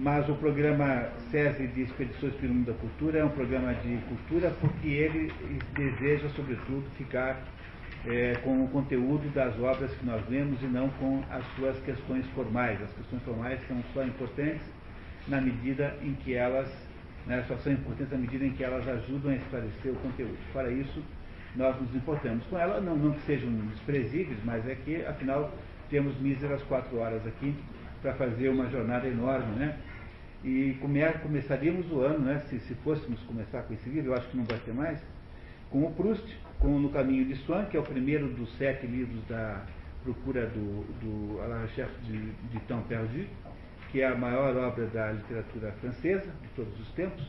mas o programa SESI de Expedições pelo Mundo da Cultura é um programa de cultura porque ele deseja, sobretudo, ficar é, com o conteúdo das obras que nós lemos e não com as suas questões formais. As questões formais são só importantes na medida em que elas, né, só são importantes na medida em que elas ajudam a esclarecer o conteúdo. Para isso, nós nos importamos com ela, não, não que sejam desprezíveis, mas é que, afinal, temos míseras quatro horas aqui para fazer uma jornada enorme, né? E come, começaríamos o ano, né? Se, se fôssemos começar com esse livro, eu acho que não vai ter mais, com o Proust, com No Caminho de Swan, que é o primeiro dos sete livros da procura do, do de, de Temps Perdu, que é a maior obra da literatura francesa de todos os tempos,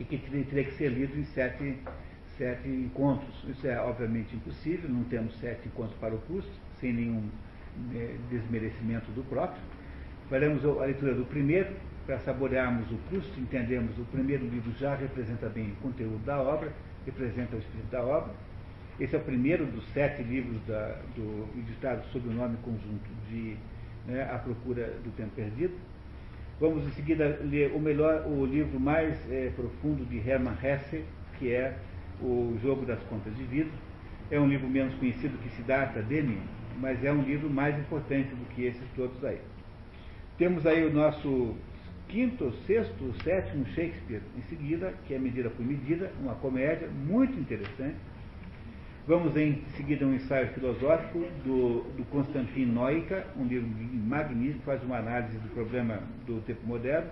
e que teria que ser lido em sete, sete encontros. Isso é obviamente impossível, não temos sete encontros para o Proust, sem nenhum desmerecimento do próprio. Faremos a leitura do primeiro, para saborearmos o Proust, entendemos o primeiro livro já representa bem o conteúdo da obra, representa o espírito da obra. Esse é o primeiro dos sete livros da, do, editados sob o nome conjunto de né, A Procura do Tempo Perdido. Vamos em seguida ler o melhor, o livro mais é, profundo de Hermann Hesse, que é O Jogo das Contas de Vida. É um livro menos conhecido que se data dele, mas é um livro mais importante do que esses todos aí. Temos aí o nosso quinto, sexto, sétimo Shakespeare em seguida, que é Medida por Medida, uma comédia muito interessante. Vamos em seguida um ensaio filosófico do, do Constantin Noica, um livro magnífico, faz uma análise do problema do tempo moderno,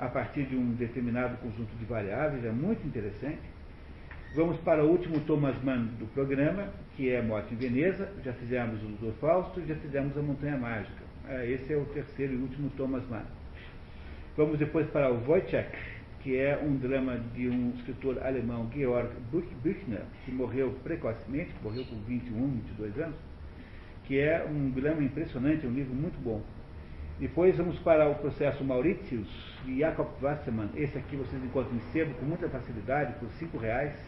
a partir de um determinado conjunto de variáveis, é muito interessante. Vamos para o último Thomas Mann do programa, que é Morte em Veneza. Já fizemos o do Fausto, já fizemos a Montanha Mágica. É, esse é o terceiro e último Thomas Mann. Vamos depois para o Wojciech, que é um drama de um escritor alemão, Georg Büchner, que morreu precocemente, morreu com 21, 22 anos, que é um drama impressionante, um livro muito bom. Depois vamos para o processo Mauritius, de Jakob Wassermann. Esse aqui vocês encontram em sebo com muita facilidade, por cinco reais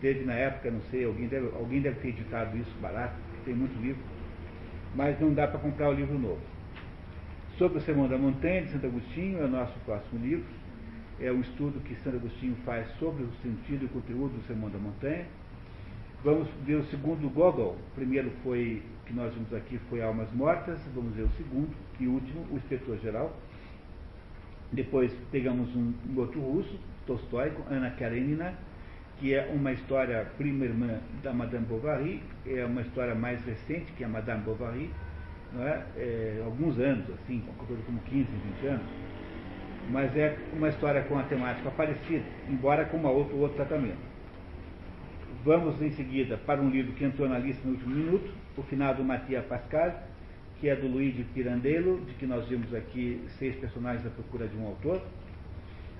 Teve na época, não sei, alguém deve, alguém deve ter editado isso barato, tem muito livro, mas não dá para comprar o livro novo. Sobre o Sermão da Montanha, de Santo Agostinho, é o nosso próximo livro. É um estudo que Santo Agostinho faz sobre o sentido e conteúdo do Sermão da Montanha. Vamos ver o segundo Gogol. O primeiro foi, que nós vimos aqui, foi Almas Mortas. Vamos ver o segundo e último, o Inspetor Geral. Depois pegamos um, um outro russo, Tolstói, Ana Karenina que é uma história prima irmã da Madame Bovary, é uma história mais recente que a Madame Bovary, é? é alguns anos, assim, como 15, 20 anos, mas é uma história com a temática parecida, embora com uma outro, outro tratamento. Vamos em seguida para um livro que entrou na lista no último minuto, o finado Matia Pascal, que é do Luigi Pirandello, de que nós vimos aqui seis personagens à procura de um autor.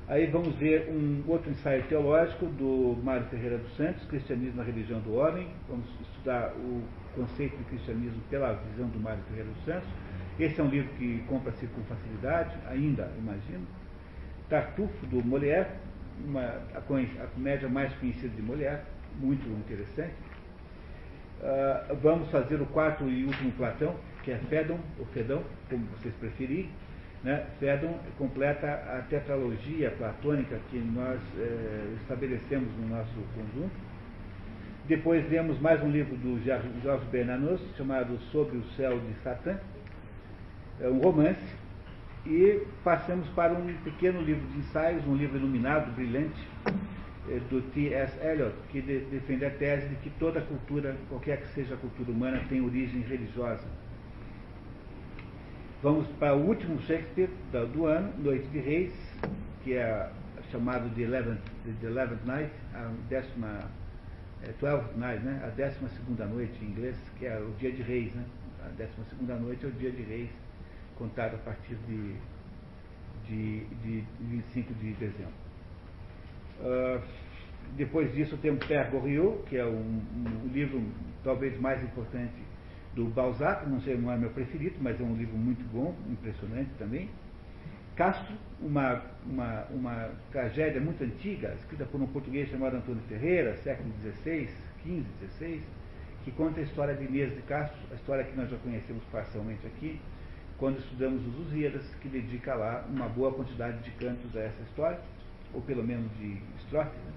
Aí vamos ver um outro ensaio teológico do Mário Ferreira dos Santos, Cristianismo na Religião do Homem. Vamos estudar o conceito de cristianismo pela visão do Mário Ferreira dos Santos. Esse é um livro que compra-se com facilidade, ainda, imagino. Tartufo, do Molière, uma, a, a, comédia mais conhecida de Molière, muito interessante. Uh, vamos fazer o quarto e último Platão, que é Fédon, ou Fedão, como vocês preferirem né, completa a tetralogia platônica que nós é, estabelecemos no nosso conjunto. Depois lemos mais um livro do Jorge Bernanos, chamado Sobre o Céu de Satã, é um romance, e passamos para um pequeno livro de ensaios, um livro iluminado, brilhante, é, do T.S. Eliot, que de, defende a tese de que toda cultura, qualquer que seja a cultura humana, tem origem religiosa Vamos para o último Shakespeare do ano, Noite de Reis, que é chamado de Eleventh, de Eleventh Night, a décima, é, Twelfth Night, né? a décima segunda noite em inglês, que é o dia de reis, né? A décima segunda noite é o dia de reis, contado a partir de, de, de 25 de dezembro. Uh, depois disso temos Père Goriot, que é um, um livro talvez mais importante do Balzac, não sei, não é meu preferido, mas é um livro muito bom, impressionante também. Castro, uma, uma, uma tragédia muito antiga, escrita por um português chamado Antônio Ferreira, século XVI, XV, XVI, que conta a história de Inês de Castro, a história que nós já conhecemos parcialmente aqui, quando estudamos os Lusíadas, que dedica lá uma boa quantidade de cantos a essa história, ou pelo menos de estrofes. Né?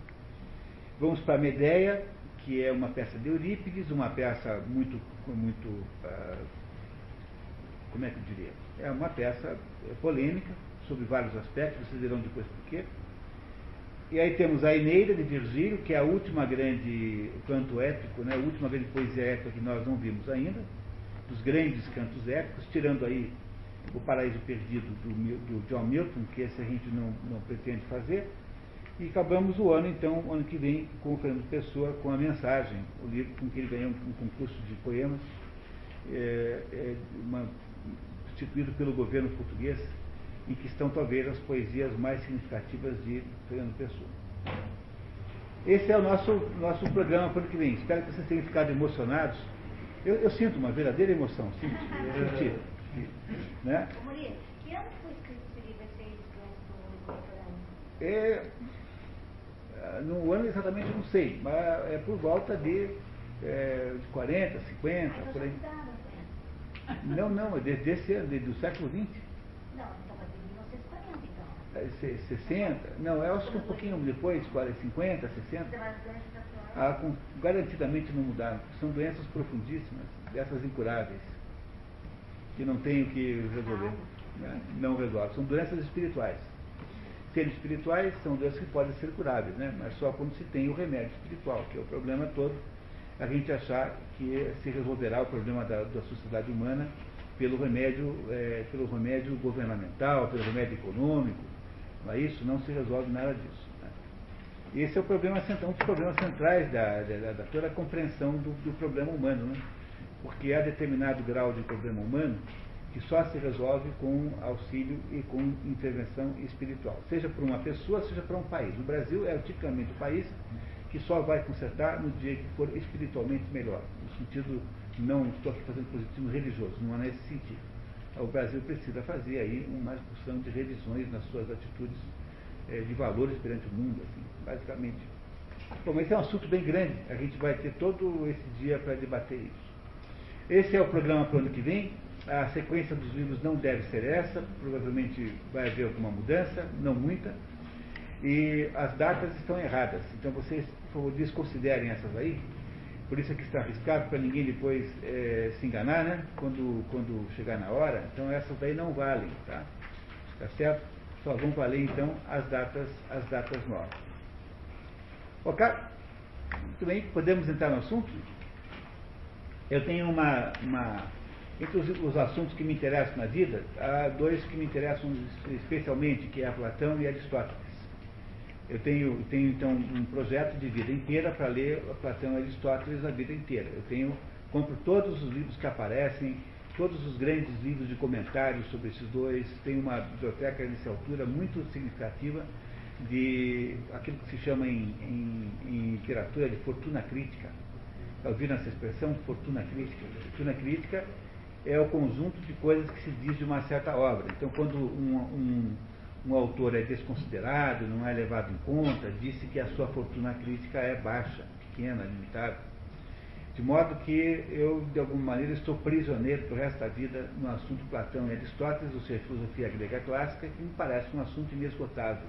Vamos para Medeia, que é uma peça de Eurípides, uma peça muito, muito uh, como é que eu diria? É uma peça polêmica, sobre vários aspectos, vocês verão depois por quê. E aí temos a Eneida de Virgílio, que é a última grande canto épico, né, a última grande poesia épica que nós não vimos ainda, dos grandes cantos épicos, tirando aí o Paraíso Perdido do, do John Milton, que esse a gente não, não pretende fazer. E acabamos o ano, então, o ano que vem, com o Fernando Pessoa, com a mensagem, o livro com que ele ganhou um concurso de poemas, é, é uma, instituído pelo governo português, em que estão talvez as poesias mais significativas de Fernando Pessoa. Esse é o nosso, nosso programa para o que vem. Espero que vocês tenham ficado emocionados. Eu, eu sinto uma verdadeira emoção, sinto, senti. Né? Maria, que ano foi escrito esse livro, esse é, No ano exatamente eu não sei, mas é por volta de, é, de 40, 50, por aí. Não, não, é desde esse ano, do século XX. Não, então, mas de 1940, então. 60? Não, eu acho que um pouquinho depois, 40, 50, 60. Ah, com, garantidamente não mudaram. São doenças profundíssimas, dessas incuráveis, que não tem o que resolver. Né? Não resolve. São doenças espirituais. Seres espirituais são doenças que podem ser curáveis, né? mas só quando se tem o remédio espiritual, que é o problema todo, a gente achar que se resolverá o problema da, da sociedade humana pelo remédio, é, pelo remédio governamental, pelo remédio econômico. Não é isso? Não se resolve nada disso. Né? Esse é o problema central, um dos problemas centrais da, da, da toda a compreensão do, do problema humano. Né? Porque há determinado grau de problema humano que só se resolve com auxílio e com intervenção espiritual, seja por uma pessoa, seja por um país. O Brasil é tipicamente o país que só vai consertar no dia que for espiritualmente melhor. No sentido, não estou aqui fazendo positivo religioso, não é nesse sentido. O Brasil precisa fazer aí uma discussão de revisões nas suas atitudes é, de valores perante o mundo, assim, basicamente. Bom, mas esse é um assunto bem grande, a gente vai ter todo esse dia para debater isso. Esse é o programa para o ano que vem. A sequência dos livros não deve ser essa, provavelmente vai haver alguma mudança, não muita. E as datas estão erradas. Então vocês, por favor, desconsiderem essas aí. Por isso é que está arriscado para ninguém depois é, se enganar, né? Quando, quando chegar na hora. Então essas daí não valem, tá? Tá certo? Só vão valer então as datas, as datas novas. Ok? Muito bem, podemos entrar no assunto? Eu tenho uma, uma entre os, os, assuntos que me interessam na vida, há dois que me interessam especialmente, que é Platão e Aristóteles. Eu tenho, tenho então um projeto de vida inteira para ler Platão e Aristóteles a vida inteira. Eu tenho, compro todos os livros que aparecem, todos os grandes livros de comentários sobre esses dois. Tenho uma biblioteca nessa altura muito significativa de aquilo que se chama em, em, em literatura de fortuna crítica. Já ouviram essa expressão, fortuna crítica? Fortuna crítica é o conjunto de coisas que se diz de uma certa obra. Então, quando um, um um autor é desconsiderado, não é levado em conta, disse que a sua fortuna crítica é baixa, pequena, limitada. De modo que eu, de alguma maneira, estou prisioneiro para o resto da vida no assunto Platão e Aristóteles, ou seja, filosofia grega clássica, que me parece um assunto inesgotável.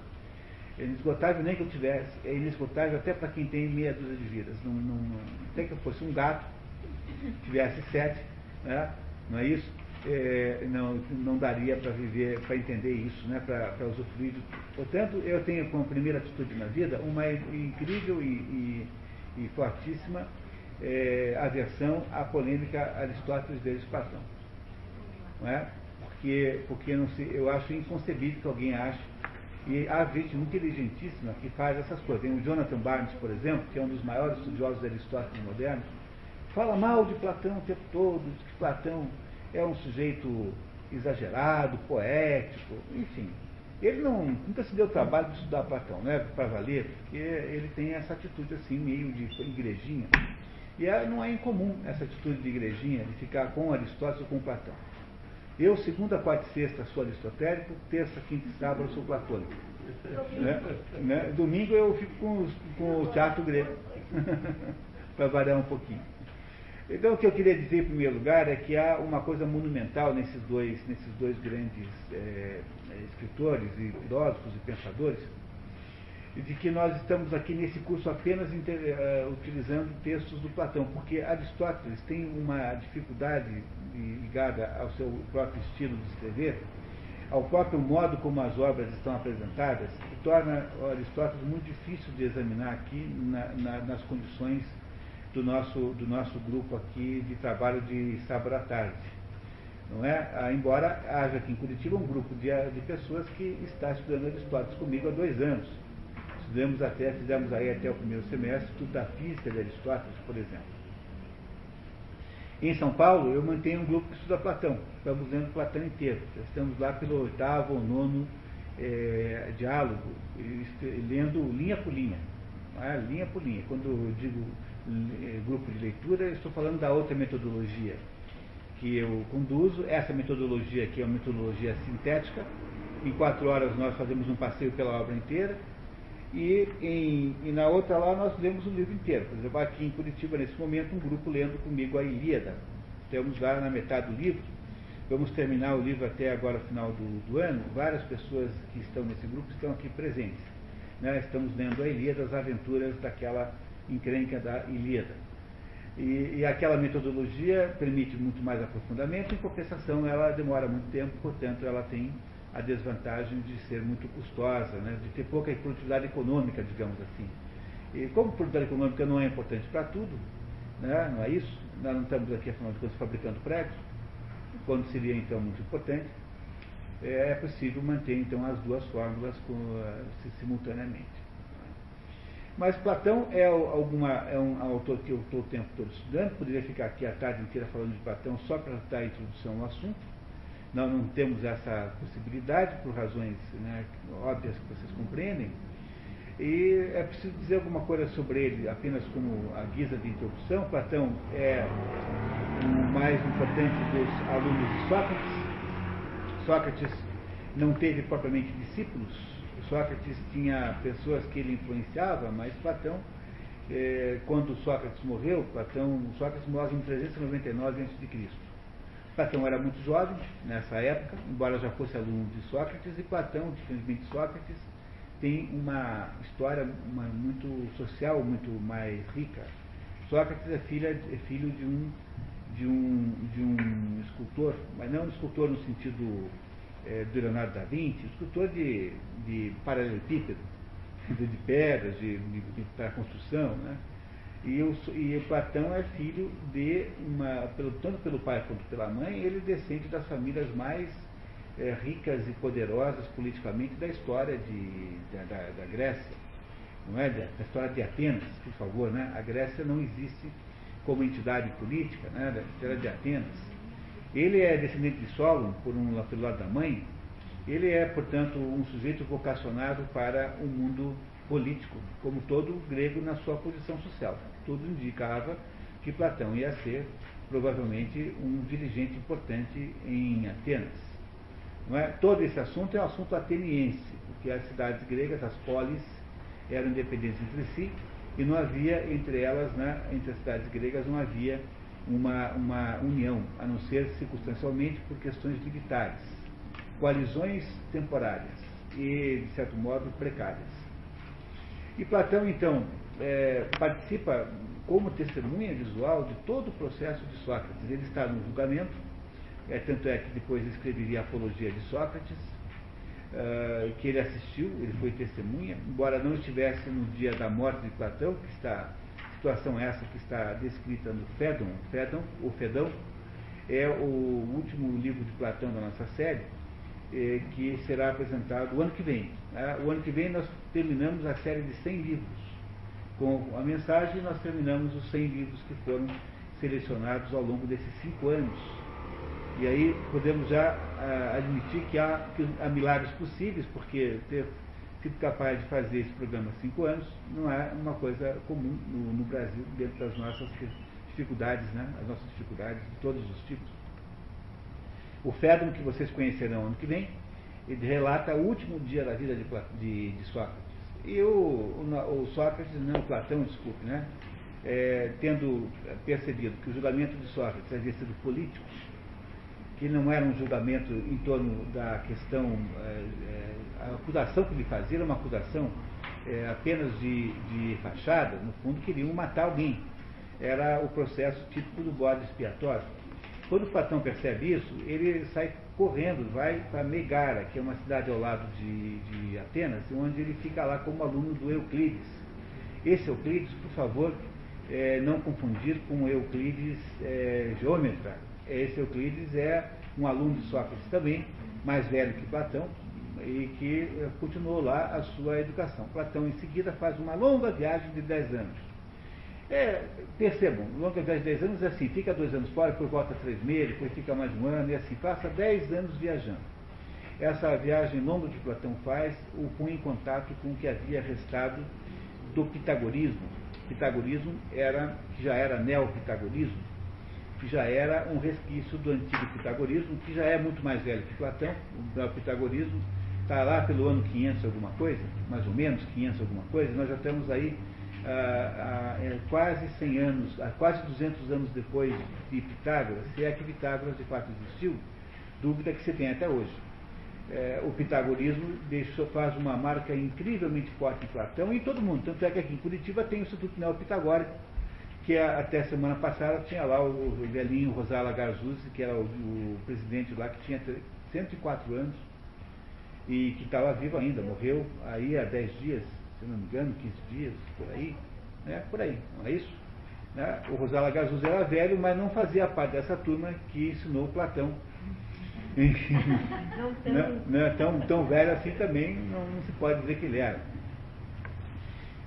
É inesgotável nem que eu tivesse, é inesgotável até para quem tem meia dúzia de vidas. Não, não, não, até que eu fosse um gato, tivesse sete, né? Não é isso? é, não, não daria para viver, para entender isso, né, para usufruir. Portanto, eu tenho como primeira atitude na vida uma incrível e, e, e fortíssima é, aversão à polêmica Aristóteles versus Platão. Não é? Porque, porque não se, eu acho inconcebível que alguém ache e há gente inteligentíssima que faz essas coisas. Tem o Jonathan Barnes, por exemplo, que é um dos maiores estudiosos de Aristóteles modernos, fala mal de Platão o tempo todo, diz que Platão é um sujeito exagerado, poético, enfim. Ele não, nunca se deu trabalho de estudar Platão, né, para valer, porque ele tem essa atitude assim, meio de igrejinha. E é, não é incomum essa atitude de igrejinha, de ficar com Aristóteles ou com Platão. Eu, segunda, quarta e sexta, sou aristotélico, terça, quinta e sábado, sou platônico. Né? Né? Domingo eu fico com, com o teatro grego, para variar um pouquinho. Então, o que eu queria dizer, em primeiro lugar, é que há uma coisa monumental nesses dois, nesses dois grandes é, escritores e filósofos e pensadores, de que nós estamos aqui nesse curso apenas inter, uh, utilizando textos do Platão, porque Aristóteles tem uma dificuldade ligada ao seu próprio estilo de escrever, ao próprio modo como as obras estão apresentadas, que torna Aristóteles muito difícil de examinar aqui na, na, nas condições do nosso, do nosso grupo aqui de trabalho de sábado à tarde. Não é? Ah, embora haja aqui em Curitiba um grupo de, de pessoas que está estudando Aristóteles comigo há dois anos. Estudamos até, fizemos aí até o primeiro semestre, tudo da física de Aristóteles, por exemplo. Em São Paulo, eu mantenho um grupo que estuda Platão. Estamos lendo Platão inteiro. Estamos lá pelo oitavo ou nono é, diálogo, lendo linha por linha. É? Linha por linha. Quando eu digo grupo de leitura, estou falando da outra metodologia que eu conduzo. Essa metodologia aqui é uma metodologia sintética. Em quatro horas nós fazemos um passeio pela obra inteira. E, em, e, na outra lá nós lemos o livro inteiro. Por exemplo, aqui em Curitiba, nesse momento, um grupo lendo comigo a Ilíada. Estamos lá na metade do livro. Vamos terminar o livro até agora, final do, do ano. Várias pessoas que estão nesse grupo estão aqui presentes. Né? Estamos lendo a Ilíada, as aventuras daquela encrenca da Ilíada. E, e, aquela metodologia permite muito mais aprofundamento, em compensação ela demora muito tempo, portanto ela tem a desvantagem de ser muito custosa, né, de ter pouca produtividade econômica, digamos assim. E como produtividade econômica não é importante para tudo, né, não é isso? Nós não estamos aqui, afinal de contas, fabricando pregos, quando seria então muito importante, é, possível manter então as duas fórmulas uh, simultaneamente. Mas Platão é, alguma, é um autor que eu estou o tempo todo estudando, poderia ficar aqui a tarde inteira falando de Platão só para dar introdução ao assunto, nós não temos essa possibilidade, por razões né, óbvias que vocês compreendem. E é preciso dizer alguma coisa sobre ele, apenas como a guisa de introdução. Platão é o mais importante dos alunos de Sócrates. Sócrates não teve propriamente discípulos. Sócrates tinha pessoas que ele influenciava, mas Platão, é, quando Sócrates morreu, Platão, Sócrates morre em 399 a.C. Platão era muito jovem nessa época, embora já fosse aluno de Sócrates, e Platão, diferentemente de Sócrates, tem uma história uma, muito social, muito mais rica. Sócrates é, filha, é filho de um, de, um, de um escultor, mas não um escultor no sentido é, do Leonardo da Vinci, escultor de, de paralelepípedo, de pedras, de, de, de para construção, né? E, o, e Platão é filho de uma, pelo, tanto pelo pai quanto pela mãe, ele descende das famílias mais é, ricas e poderosas politicamente da história de, da, da, da, Grécia. Não é? Da, história de Atenas, por favor, né? A Grécia não existe como entidade política, né? História de Atenas. Ele é descendente de Solon, por um, pelo lado da mãe, ele é, portanto, um sujeito vocacionado para o mundo político, como todo grego na sua posição social. Tudo indicava que Platão ia ser provavelmente um dirigente importante em Atenas. Não é? Todo esse assunto é um assunto ateniense, porque as cidades gregas, as polis, eram independentes entre si e não havia entre elas, né, entre as cidades gregas, não havia uma, uma união, a não ser circunstancialmente por questões militares, coalizões temporárias e, de certo modo, precárias. E Platão, então, é, participa como testemunha visual de todo o processo de Sócrates. Ele está no julgamento, é, tanto é que depois escreveria a Apologia de Sócrates, uh, que ele assistiu, ele foi testemunha, embora não estivesse no dia da morte de Platão, que está, situação essa que está descrita no Fédon, Fédon, o Fedão, é o último livro de Platão da nossa série, eh, que será apresentado o ano que vem. Né? O ano que vem nós terminamos a série de 100 livros. Com a mensagem, nós terminamos os 100 livros que foram selecionados ao longo desses cinco anos. E aí podemos já ah, admitir que há, que há milagres possíveis, porque ter sido capaz de fazer esse programa há cinco anos não é uma coisa comum no, no Brasil, dentro das nossas dificuldades, né? as nossas dificuldades de todos os tipos. O Fédon, que vocês conhecerão ano que vem, ele relata o último dia da vida de, de, de Sócrates. E o, o, o, Sócrates, não, Platão, desculpe, né? é, tendo percebido que o julgamento de Sócrates havia sido político, que não era um julgamento em torno da questão, é, é, a acusação que ele fazia era uma acusação é, apenas de, de fachada, no fundo queriam matar alguém. Era o processo típico do bode expiatório. Quando Platão percebe isso, ele sai correndo, vai para Megara, que é uma cidade ao lado de, de Atenas, onde ele fica lá como aluno do Euclides. Esse Euclides, por favor, é, não confundir com Euclides é, geômetra. Esse Euclides é um aluno de Sócrates também, mais velho que Platão, e que é, continuou lá a sua educação. Platão, em seguida, faz uma longa viagem de 10 anos. É, percebam, longa viagem de 10 anos é assim, fica dois anos fora, depois volta três meses, depois fica mais um ano, e assim, passa 10 anos viajando. Essa viagem longa que Platão faz o põe em contato com o que havia restado do pitagorismo, pitagorismo era, que já era neopitagorismo, que já era um resquício do antigo pitagorismo, que já é muito mais velho que Platão, o neopitagorismo está lá pelo ano 500 alguma coisa, mais ou menos 500 alguma coisa, nós já estamos aí ah, ah, é, quase 100 anos, ah, quase 200 anos depois de Pitágoras, se é que Pitágoras de fato existiu, dúvida que se tem até hoje é, o pitagorismo deixou, faz uma marca incrivelmente forte em Platão e em todo mundo. Tanto é que aqui em Curitiba tem o Instituto Neopitagórico, que até semana passada tinha lá o, velhinho Rosala Garzuzzi, que era o, o, presidente lá, que tinha 104 anos e que estava vivo ainda, morreu aí há 10 dias, se não me engano, 15 dias, por aí, né? Por aí, não é isso? Né? O Rosala Garzuzzi era velho, mas não fazia parte dessa turma que ensinou Platão não, tão... Não, não é tão, tão velho assim também, não, não, se pode dizer que ele era.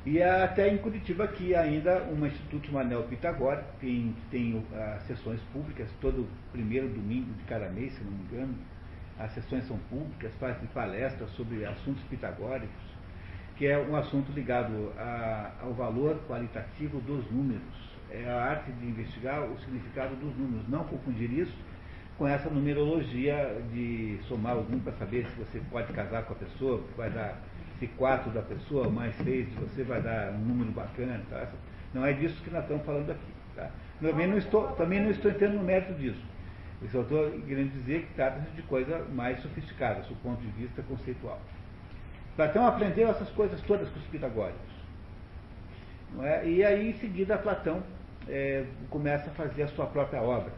E até em Curitiba aqui ainda um Instituto Manel Pitagórico, tem, tem uh, sessões públicas, todo primeiro domingo de cada mês, se não me engano, as sessões são públicas, fazem palestras sobre assuntos pitagóricos, que é um assunto ligado a, ao valor qualitativo dos números. É a arte de investigar o significado dos números, não confundir isso com essa numerologia de somar algum para saber se você pode casar com a pessoa, vai dar, se quatro da pessoa mais seis de você vai dar um número bacana. Tá? Não é disso que nós estamos falando aqui. Tá? Também, não estou, também não estou entrando no mérito disso. Só estou querendo dizer que trata-se de coisa mais sofisticada, do ponto de vista conceitual. Platão aprendeu essas coisas todas com os pitagóricos. É? E aí, em seguida, Platão é, começa a fazer a sua própria obra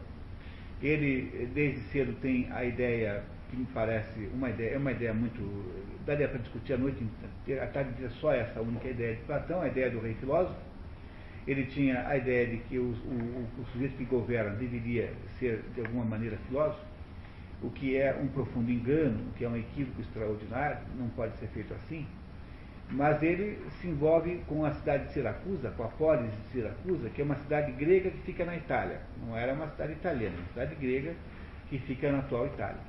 ele, desde cedo, tem a ideia que me parece uma ideia, é uma ideia muito. daria para discutir a noite, a tarde inteira só essa única ideia de Platão, a ideia do rei filósofo. Ele tinha a ideia de que o, o, o sujeito que governa deveria ser, de alguma maneira, filósofo, o que é um profundo engano, o que é um equívoco extraordinário, não pode ser feito assim mas ele se envolve com a cidade de Siracusa, com a polis de Siracusa, que é uma cidade grega que fica na Itália. Não era uma cidade italiana, uma cidade grega que fica na atual Itália.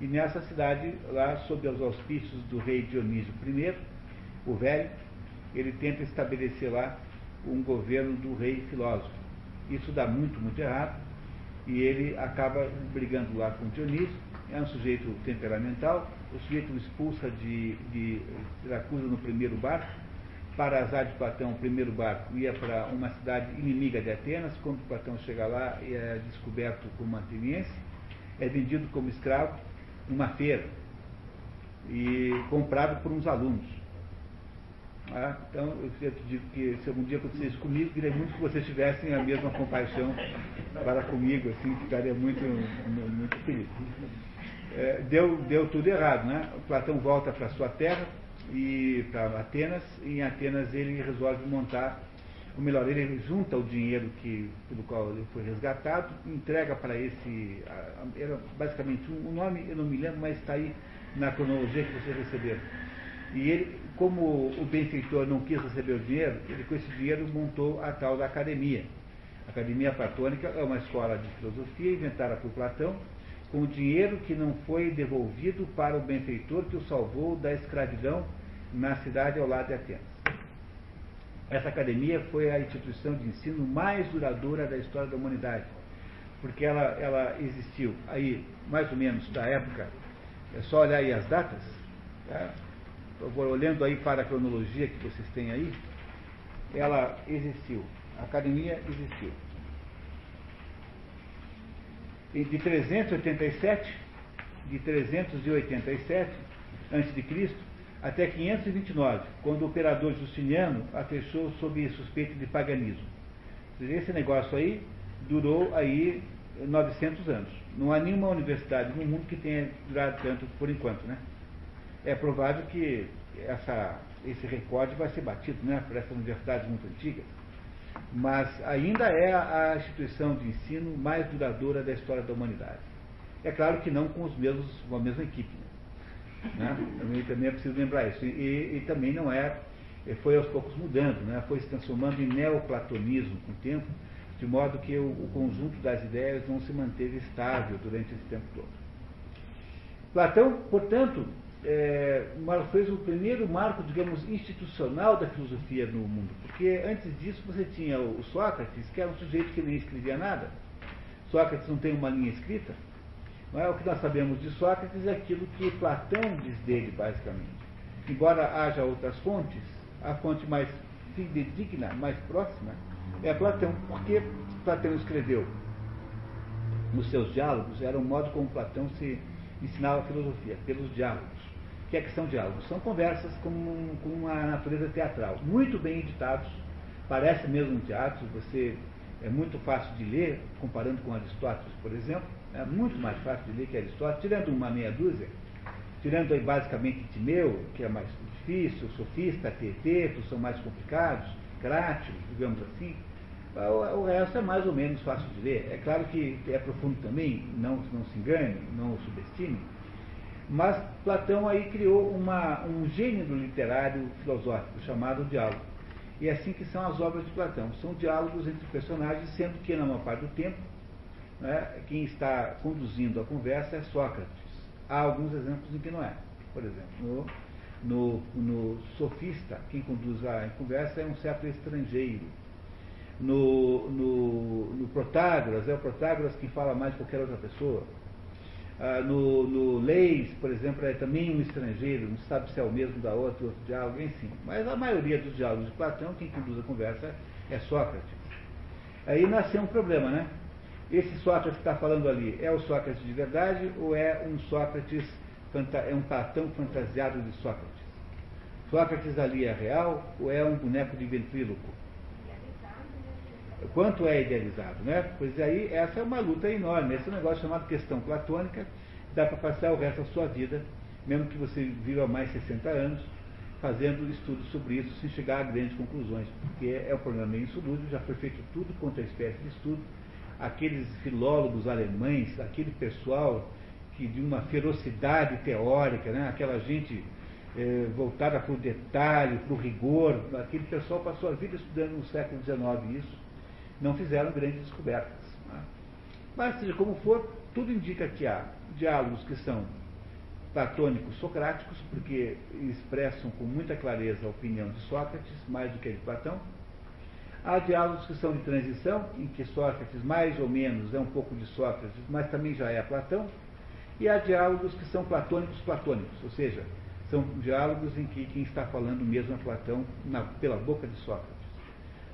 E nessa cidade, lá sob os auspícios do rei Dionísio I, o velho, ele tenta estabelecer lá um governo do rei filósofo. Isso dá muito, muito errado, e ele acaba brigando lá com Dionísio, é um sujeito temperamental, o sujeito o expulsa de, de Siracusa no primeiro barco, para azar de Platão, o primeiro barco ia para uma cidade inimiga de Atenas, quando Platão chega lá é descoberto como ateniense, é vendido como escravo numa feira e comprado por uns alunos. Ah, então, eu te digo que se algum dia acontecer isso comigo, queria muito que vocês tivessem a mesma compaixão para comigo, assim, ficaria muito, muito feliz é, deu, deu tudo errado. Né? O Platão volta para sua terra e para Atenas, e em Atenas ele resolve montar, ou melhor, ele junta o dinheiro que, pelo qual ele foi resgatado, entrega para esse, era basicamente um, nome, eu não me lembro, mas está aí na cronologia que vocês receberam. E ele, como o benfeitor não quis receber o dinheiro, ele com esse dinheiro montou a tal da academia. A Academia Platônica é uma escola de filosofia inventada por Platão, com dinheiro que não foi devolvido para o benfeitor que o salvou da escravidão na cidade ao lado de Atenas. Essa academia foi a instituição de ensino mais duradoura da história da humanidade, porque ela, ela existiu aí, mais ou menos, da época, é só olhar aí as datas, tá? Olhando aí para a cronologia que vocês têm aí, ela existiu A academia existiu. E de 387, de 387 a.C., até 529, quando o operador Justiniano a fechou sob suspeita de paganismo. Esse negócio aí durou aí 900 anos. Não há nenhuma universidade no mundo que tenha durado tanto por enquanto, né? É provável que essa, esse recorde vai ser batido, né, por essas universidades muito antigas. Mas ainda é a instituição de ensino mais duradoura da história da humanidade. É claro que não com os mesmos, com a mesma equipe. Né? Também, também é preciso lembrar isso. E, e, também não é, foi aos poucos mudando, né? foi se transformando em neoplatonismo com o tempo, de modo que o, o conjunto das ideias não se manteve estável durante esse tempo todo. Platão, portanto, é, fez o primeiro marco, digamos, institucional da filosofia no mundo, porque antes disso você tinha o Sócrates, que era um sujeito que nem escrevia nada. Sócrates não tem uma linha escrita. Não é? O que nós sabemos de Sócrates é aquilo que Platão diz dele, basicamente. Embora haja outras fontes, a fonte mais fidedigna, mais próxima, é Platão, porque Platão escreveu nos seus diálogos, era um modo como Platão se ensinava a filosofia, pelos diálogos. Que é que são diálogos? São conversas com, com uma natureza teatral, muito bem editados, parece mesmo um teatro, você é muito fácil de ler, comparando com Aristóteles, por exemplo, é muito mais fácil de ler que Aristóteles, tirando uma meia dúzia, tirando aí basicamente Timeu, que é mais difícil, Sofista, Teteto, são mais complicados, Crátios, digamos assim, o resto é mais ou menos fácil de ler. É claro que é profundo também, não, não se engane, não o subestime, mas Platão aí criou uma, um gênero literário filosófico chamado diálogo. E é assim que são as obras de Platão. São diálogos entre personagens, sendo que na maior parte do tempo né, quem está conduzindo a conversa é Sócrates. Há alguns exemplos em que não é. Por exemplo, no, no, no sofista, quem conduz a conversa é um certo estrangeiro no, no, no, Protágoras, é o Protágoras quem fala mais que qualquer outra pessoa. Ah, no, no Leis, por exemplo, é também um estrangeiro, não sabe se é o mesmo da outra, outro diálogo, enfim. Mas a maioria dos diálogos de Platão, quem conduz a conversa é Sócrates. Aí nasceu um problema, né? Esse Sócrates que está falando ali é o Sócrates de verdade ou é um Sócrates, é um Platão fantasiado de Sócrates? Sócrates ali é real ou é um boneco de ventríloco? Quanto é idealizado, né? Pois aí essa é uma luta enorme, esse é um negócio chamado questão platônica, dá para passar o resto da sua vida, mesmo que você viva mais 60 anos, fazendo estudos sobre isso sem chegar a grandes conclusões, porque é um problema meio insolúvel, já foi feito tudo quanto é espécie de estudo, aqueles filólogos alemães, aquele pessoal que de uma ferocidade teórica, né? aquela gente eh, voltada para o detalhe, para o rigor, aquele pessoal passou a vida estudando no século XIX isso, não fizeram grandes descobertas. Né? Mas, seja como for, tudo indica que há diálogos que são platônicos socráticos, porque expressam com muita clareza a opinião de Sócrates, mais do que a de Platão. Há diálogos que são de transição, em que Sócrates, mais ou menos, é um pouco de Sócrates, mas também já é Platão. E há diálogos que são platônicos platônicos, ou seja, são diálogos em que quem está falando mesmo é Platão na, pela boca de Sócrates.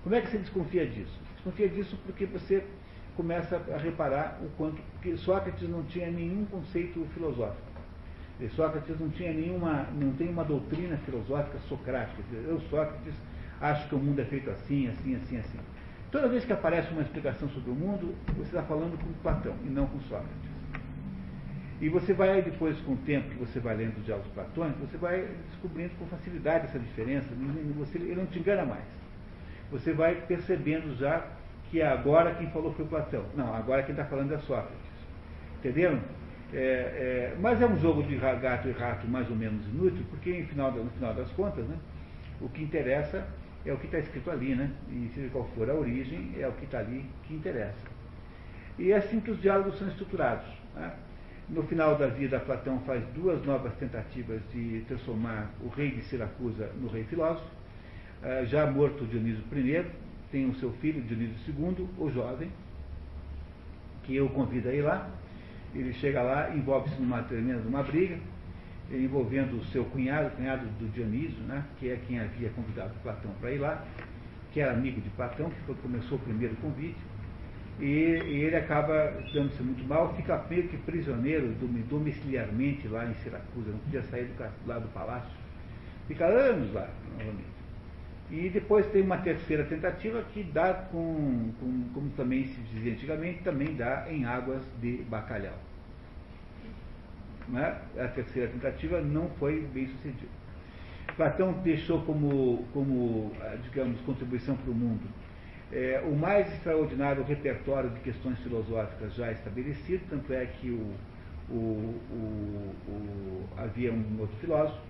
Como é que você desconfia disso? Desconfia disso porque você começa a reparar o quanto que Sócrates não tinha nenhum conceito filosófico. E Sócrates não tinha nenhuma, não tem uma doutrina filosófica socrática. Eu, Sócrates, acho que o mundo é feito assim, assim, assim, assim. Toda vez que aparece uma explicação sobre o mundo, você está falando com Platão e não com Sócrates. E você vai depois, com o tempo que você vai lendo os diálogos platônicos, você vai descobrindo com facilidade essa diferença. Você, ele não te engana mais você vai percebendo já que agora quem falou foi Platão. Não, agora quem está falando é Sócrates. Entenderam? É, é, mas é um jogo de gato e rato mais ou menos inútil, porque no final, no final das contas, né, o que interessa é o que está escrito ali, né? E seja qual for a origem, é o que está ali que interessa. E é assim que os diálogos são estruturados. Né? No final da vida, Platão faz duas novas tentativas de transformar o rei de Siracusa no rei filósofo. Ah, já morto Dionísio I, tem o seu filho, Dionísio II, o jovem, que o convida a ir lá. Ele chega lá, envolve-se numa tremenda uma briga, envolvendo o seu cunhado, cunhado do Dionísio, né, que é quem havia convidado Platão para ir lá. que era amigo de Platão, que foi, começou o primeiro convite, e, e ele acaba dando-se muito mal, fica meio que prisioneiro domiciliarmente lá em Siracusa, não podia sair do, lá do palácio, fica anos lá, novamente. E depois tem uma terceira tentativa que dá, com, com, como também se dizia antigamente, também dá em águas de bacalhau. Né? A terceira tentativa não foi bem sucedida. Platão deixou como, como digamos, contribuição para o mundo é, o mais extraordinário repertório de questões filosóficas já estabelecido, tanto é que o, o, o, havia um outro filósofo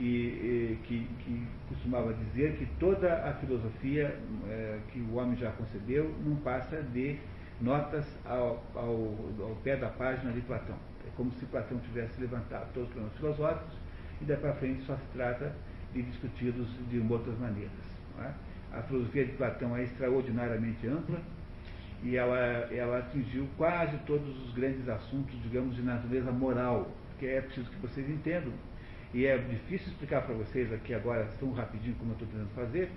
que, eh, que, que, costumava dizer que toda a filosofia é, que o homem já concebeu não passa de notas ao, ao, ao, pé da página de Platão. É como se Platão tivesse levantado todos os problemas filosóficos e daí para frente só se trata de discuti-los de outras maneiras. É? A filosofia de Platão é extraordinariamente ampla e ela, ela atingiu quase todos os grandes assuntos, digamos, de natureza moral, que é preciso que vocês entendam e é difícil explicar para vocês aqui agora tão rapidinho como eu estou tentando fazer,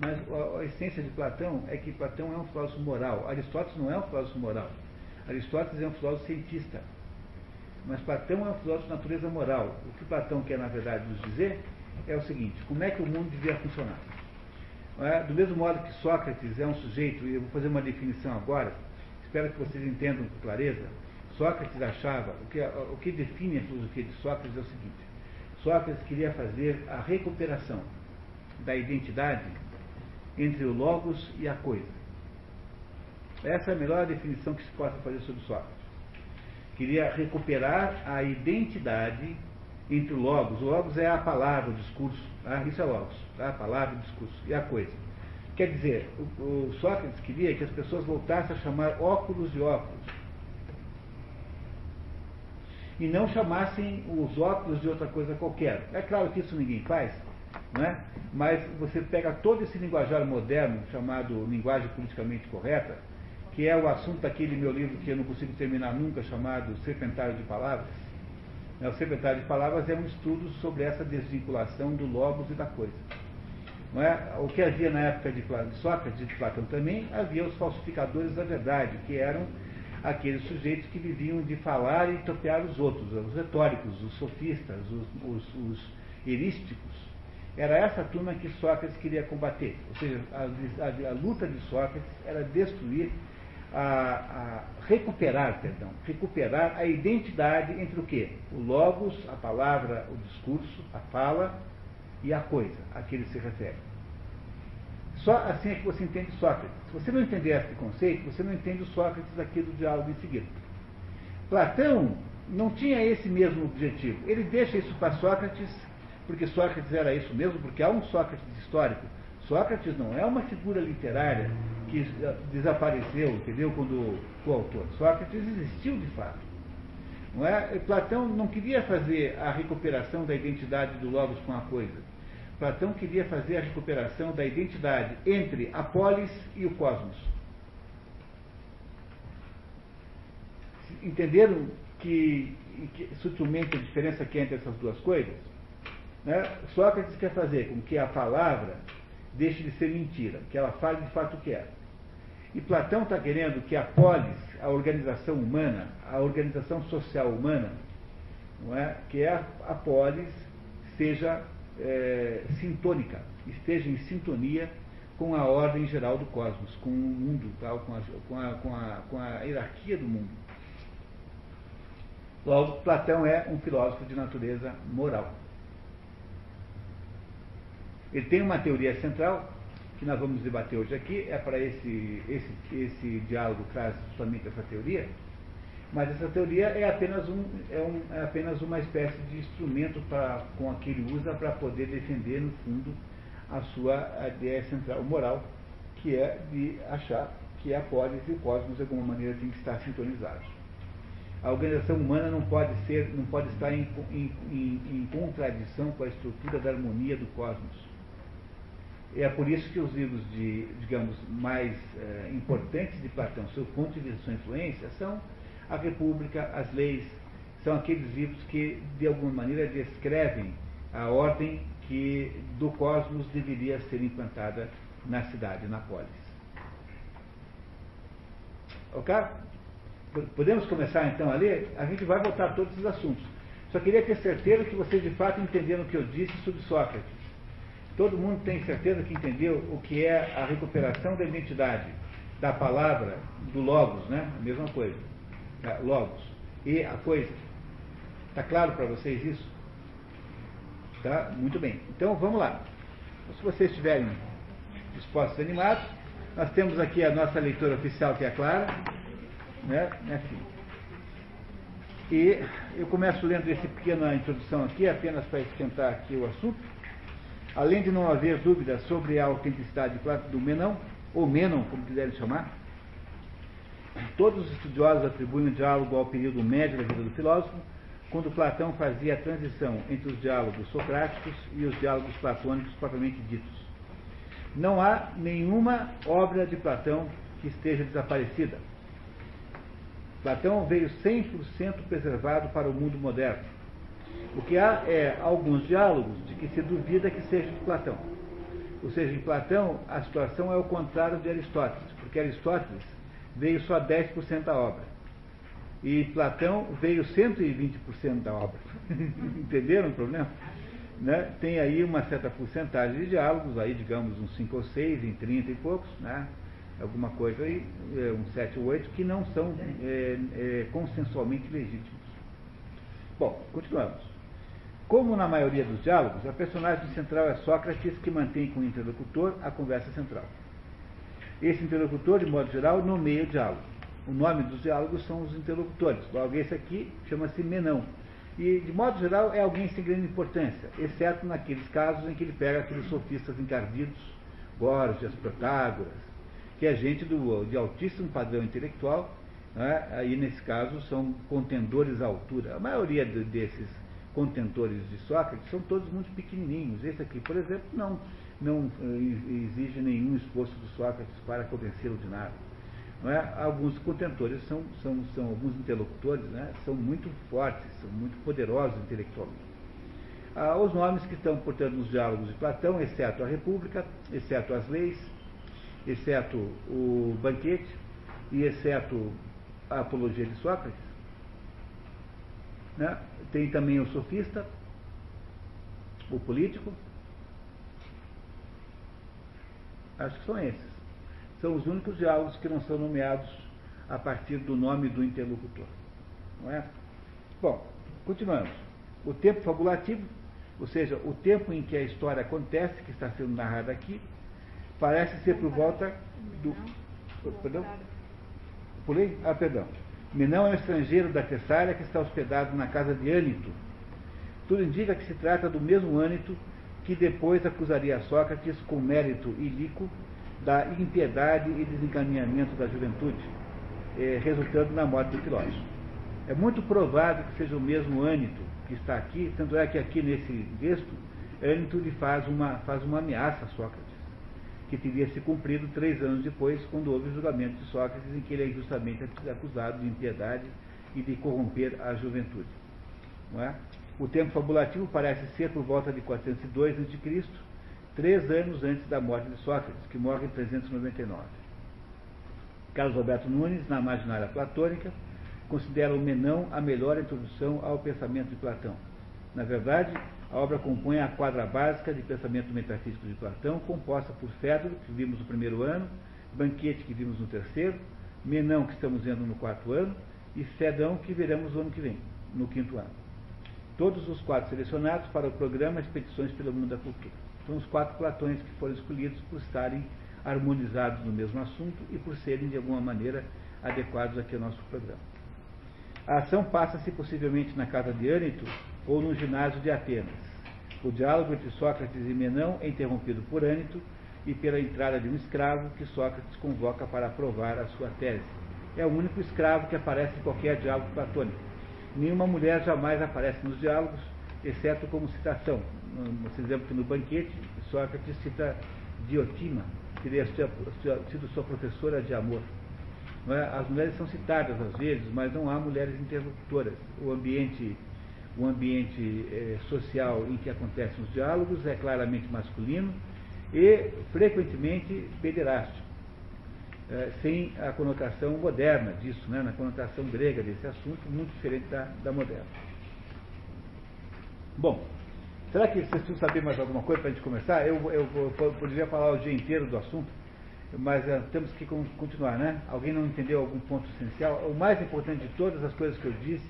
mas a, a, essência de Platão é que Platão é um filósofo moral. Aristóteles não é um filósofo moral. Aristóteles é um filósofo cientista. Mas Platão é um filósofo de natureza moral. O que Platão quer, na verdade, nos dizer é o seguinte: como é que o mundo devia funcionar? É? Do mesmo modo que Sócrates é um sujeito, e eu vou fazer uma definição agora, espero que vocês entendam com clareza. Sócrates achava, o que, o que define a filosofia de Sócrates é o seguinte: Sócrates queria fazer a recuperação da identidade entre o Logos e a coisa. Essa é a melhor definição que se possa fazer sobre Sócrates. Queria recuperar a identidade entre o Logos. O Logos é a palavra, o discurso. Tá? Isso é Logos. Tá? A palavra, o discurso. E a coisa. Quer dizer, o Sócrates queria que as pessoas voltassem a chamar óculos de óculos e não chamassem os óculos de outra coisa qualquer. É claro que isso ninguém faz, não é? mas você pega todo esse linguajar moderno, chamado linguagem politicamente correta, que é o assunto daquele meu livro que eu não consigo terminar nunca, chamado Serpentário de Palavras. É, o Serpentário de Palavras é um estudo sobre essa desvinculação do logos e da coisa. É? O que havia na época de Sócrates e de Platão também, havia os falsificadores da verdade, que eram aqueles sujeitos que viviam de falar e topear os outros, os retóricos, os sofistas, os, os, os erísticos. Era essa turma que Sócrates queria combater. Ou seja, a, a, a luta de Sócrates era destruir, a, a, recuperar, perdão, recuperar a identidade entre o quê? O logos, a palavra, o discurso, a fala e a coisa a que ele se refere. Só assim é que você entende Sócrates. Se você não entender esse conceito, você não entende o Sócrates aqui do diálogo em seguida. Platão não tinha esse mesmo objetivo. Ele deixa isso para Sócrates, porque Sócrates era isso mesmo, porque há um Sócrates histórico. Sócrates não é uma figura literária que desapareceu, entendeu, quando o autor. Sócrates existiu de fato. Não é? Platão não queria fazer a recuperação da identidade do Logos com a coisa. Platão queria fazer a recuperação da identidade entre a polis e o cosmos. Entenderam que, que sutilmente a diferença que é entre essas duas coisas? Né? Sócrates quer fazer com que a palavra deixe de ser mentira, que ela fale de fato o que é. E Platão está querendo que a polis, a organização humana, a organização social humana, não é? que é a, a polis, seja é, sintônica, esteja em sintonia com a ordem geral do cosmos, com o mundo, tal, com, a, com, a, com, a, com a hierarquia do mundo. Logo, Platão é um filósofo de natureza moral. Ele tem uma teoria central, que nós vamos debater hoje aqui, é para esse, esse, esse diálogo traz justamente essa teoria, mas essa teoria é apenas, um, é, um, é apenas uma espécie de instrumento pra, com que ele usa para poder defender, no fundo, a sua ideia central moral, que é de achar que a polis e o cosmos, de alguma maneira, têm que estar sintonizados. A organização humana não pode, ser, não pode estar em, em, em, em contradição com a estrutura da harmonia do cosmos. É por isso que os livros de, digamos, mais eh, importantes de Platão, seu ponto de vista, sua influência, são a República, as leis, são aqueles livros que, de alguma maneira, descrevem a ordem que do cosmos deveria ser implantada na cidade, na polis. Ok? Podemos começar então a ler? A gente vai voltar a todos os assuntos. Só queria ter certeza que vocês de fato entenderam o que eu disse sobre Sócrates. Todo mundo tem certeza que entendeu o que é a recuperação da identidade, da palavra, do logos, né? A mesma coisa. Logos. E a coisa. Está claro para vocês isso? Tá? Muito bem. Então vamos lá. Se vocês estiverem dispostos e animados, nós temos aqui a nossa leitura oficial que é clara. Né? Assim. E eu começo lendo essa pequena introdução aqui, apenas para esquentar aqui o assunto. Além de não haver dúvida sobre a autenticidade do Menão, ou Menon, como quiserem chamar, todos os estudiosos atribuem o diálogo ao período médio da vida do filósofo, quando Platão fazia a transição entre os diálogos socráticos e os diálogos platônicos propriamente ditos. Não há nenhuma obra de Platão que esteja desaparecida. Platão veio 100% preservado para o mundo moderno. O que há é alguns diálogos de que se duvida que seja de Platão. Ou seja, em Platão a situação é o contrário de Aristóteles, porque Aristóteles veio só 10% da obra. E Platão veio 120% da obra. Entenderam o problema? Né? Tem aí uma certa porcentagem de diálogos, aí digamos uns 5 ou 6, em 30 e poucos, né? alguma coisa aí, é, uns 7 ou 8, que não são é, é, consensualmente legítimos. Bom, continuamos. Como na maioria dos diálogos, a personagem central é Sócrates, que mantém com o interlocutor a conversa central. Esse interlocutor, de modo geral, nomeia o diálogo. O nome dos diálogos são os interlocutores. Logo, esse aqui chama-se Menão. E, de modo geral, é alguém sem grande importância, exceto naqueles casos em que ele pega aqueles sofistas encardidos, Gorgias, Protágoras, que é gente do, de altíssimo padrão intelectual, né? aí, nesse caso, são contendores à altura. A maioria de, desses contentores de Sócrates são todos muito pequenininhos. Esse aqui, por exemplo, não não eh, exige nenhum esforço do Sócrates para convencê-lo de nada. É? Alguns contentores são, são, são alguns interlocutores, né? são muito fortes, são muito poderosos intelectualmente. Ah, os nomes que estão, portanto, nos diálogos de Platão, exceto a República, exceto as leis, exceto o banquete e exceto a apologia de Sócrates. Né? Tem também o sofista, o político, Acho que são esses. São os únicos diálogos que não são nomeados a partir do nome do interlocutor. Não é? Bom, continuamos. O tempo fabulativo, ou seja, o tempo em que a história acontece, que está sendo narrada aqui, parece ser por volta do. Perdão? Pulei? Ah, perdão. Menão é um estrangeiro da Tessália que está hospedado na casa de Ânito. Tudo indica que se trata do mesmo Ânito que depois acusaria Sócrates com mérito ilíquo da impiedade e desencaminhamento da juventude, eh, resultando na morte do filósofo. É muito provável que seja o mesmo Ânito que está aqui, tanto é que aqui nesse texto, Ânito lhe faz uma, faz uma ameaça a Sócrates, que teria se cumprido três anos depois, quando houve o julgamento de Sócrates, em que ele é injustamente acusado de impiedade e de corromper a juventude. Não é? O tempo fabulativo parece ser por volta de 402 a.C., três anos antes da morte de Sócrates, que morre em 399. Carlos Alberto Nunes, na Imaginária Platônica, considera o Menão a melhor introdução ao pensamento de Platão. Na verdade, a obra compõe a quadra básica de pensamento metafísico de Platão, composta por Fédoro, que vimos no primeiro ano, Banquete, que vimos no terceiro, Menão, que estamos vendo no quarto ano, e Fedão, que veremos no ano que vem, no quinto ano todos os quatro selecionados para o programa Expedições pelo Mundo da Cultura. São os quatro platões que foram escolhidos por estarem harmonizados no mesmo assunto e por serem, de alguma maneira, adequados aqui ao nosso programa. A ação passa-se possivelmente na casa de Ânito ou no ginásio de Atenas. O diálogo entre Sócrates e Menão é interrompido por Ânito e pela entrada de um escravo que Sócrates convoca para aprovar a sua tese. É o único escravo que aparece em qualquer diálogo platônico Nenhuma mulher jamais aparece nos diálogos, exceto como citação. Por exemplo, que no banquete, Sócrates cita Diotima, que teria sido sua professora de amor. É? As mulheres são citadas às vezes, mas não há mulheres interlocutoras. O ambiente, o ambiente eh, social em que acontecem os diálogos é claramente masculino e frequentemente pederástico, é, sem a conotação moderna disso, né, na conotação grega desse assunto, muito diferente da, da moderna. Bom, será que vocês precisam saber mais alguma coisa para a gente começar? Eu, eu, eu, eu poderia falar o dia inteiro do assunto, mas uh, temos que continuar, né? Alguém não entendeu algum ponto essencial? O mais importante de todas as coisas que eu disse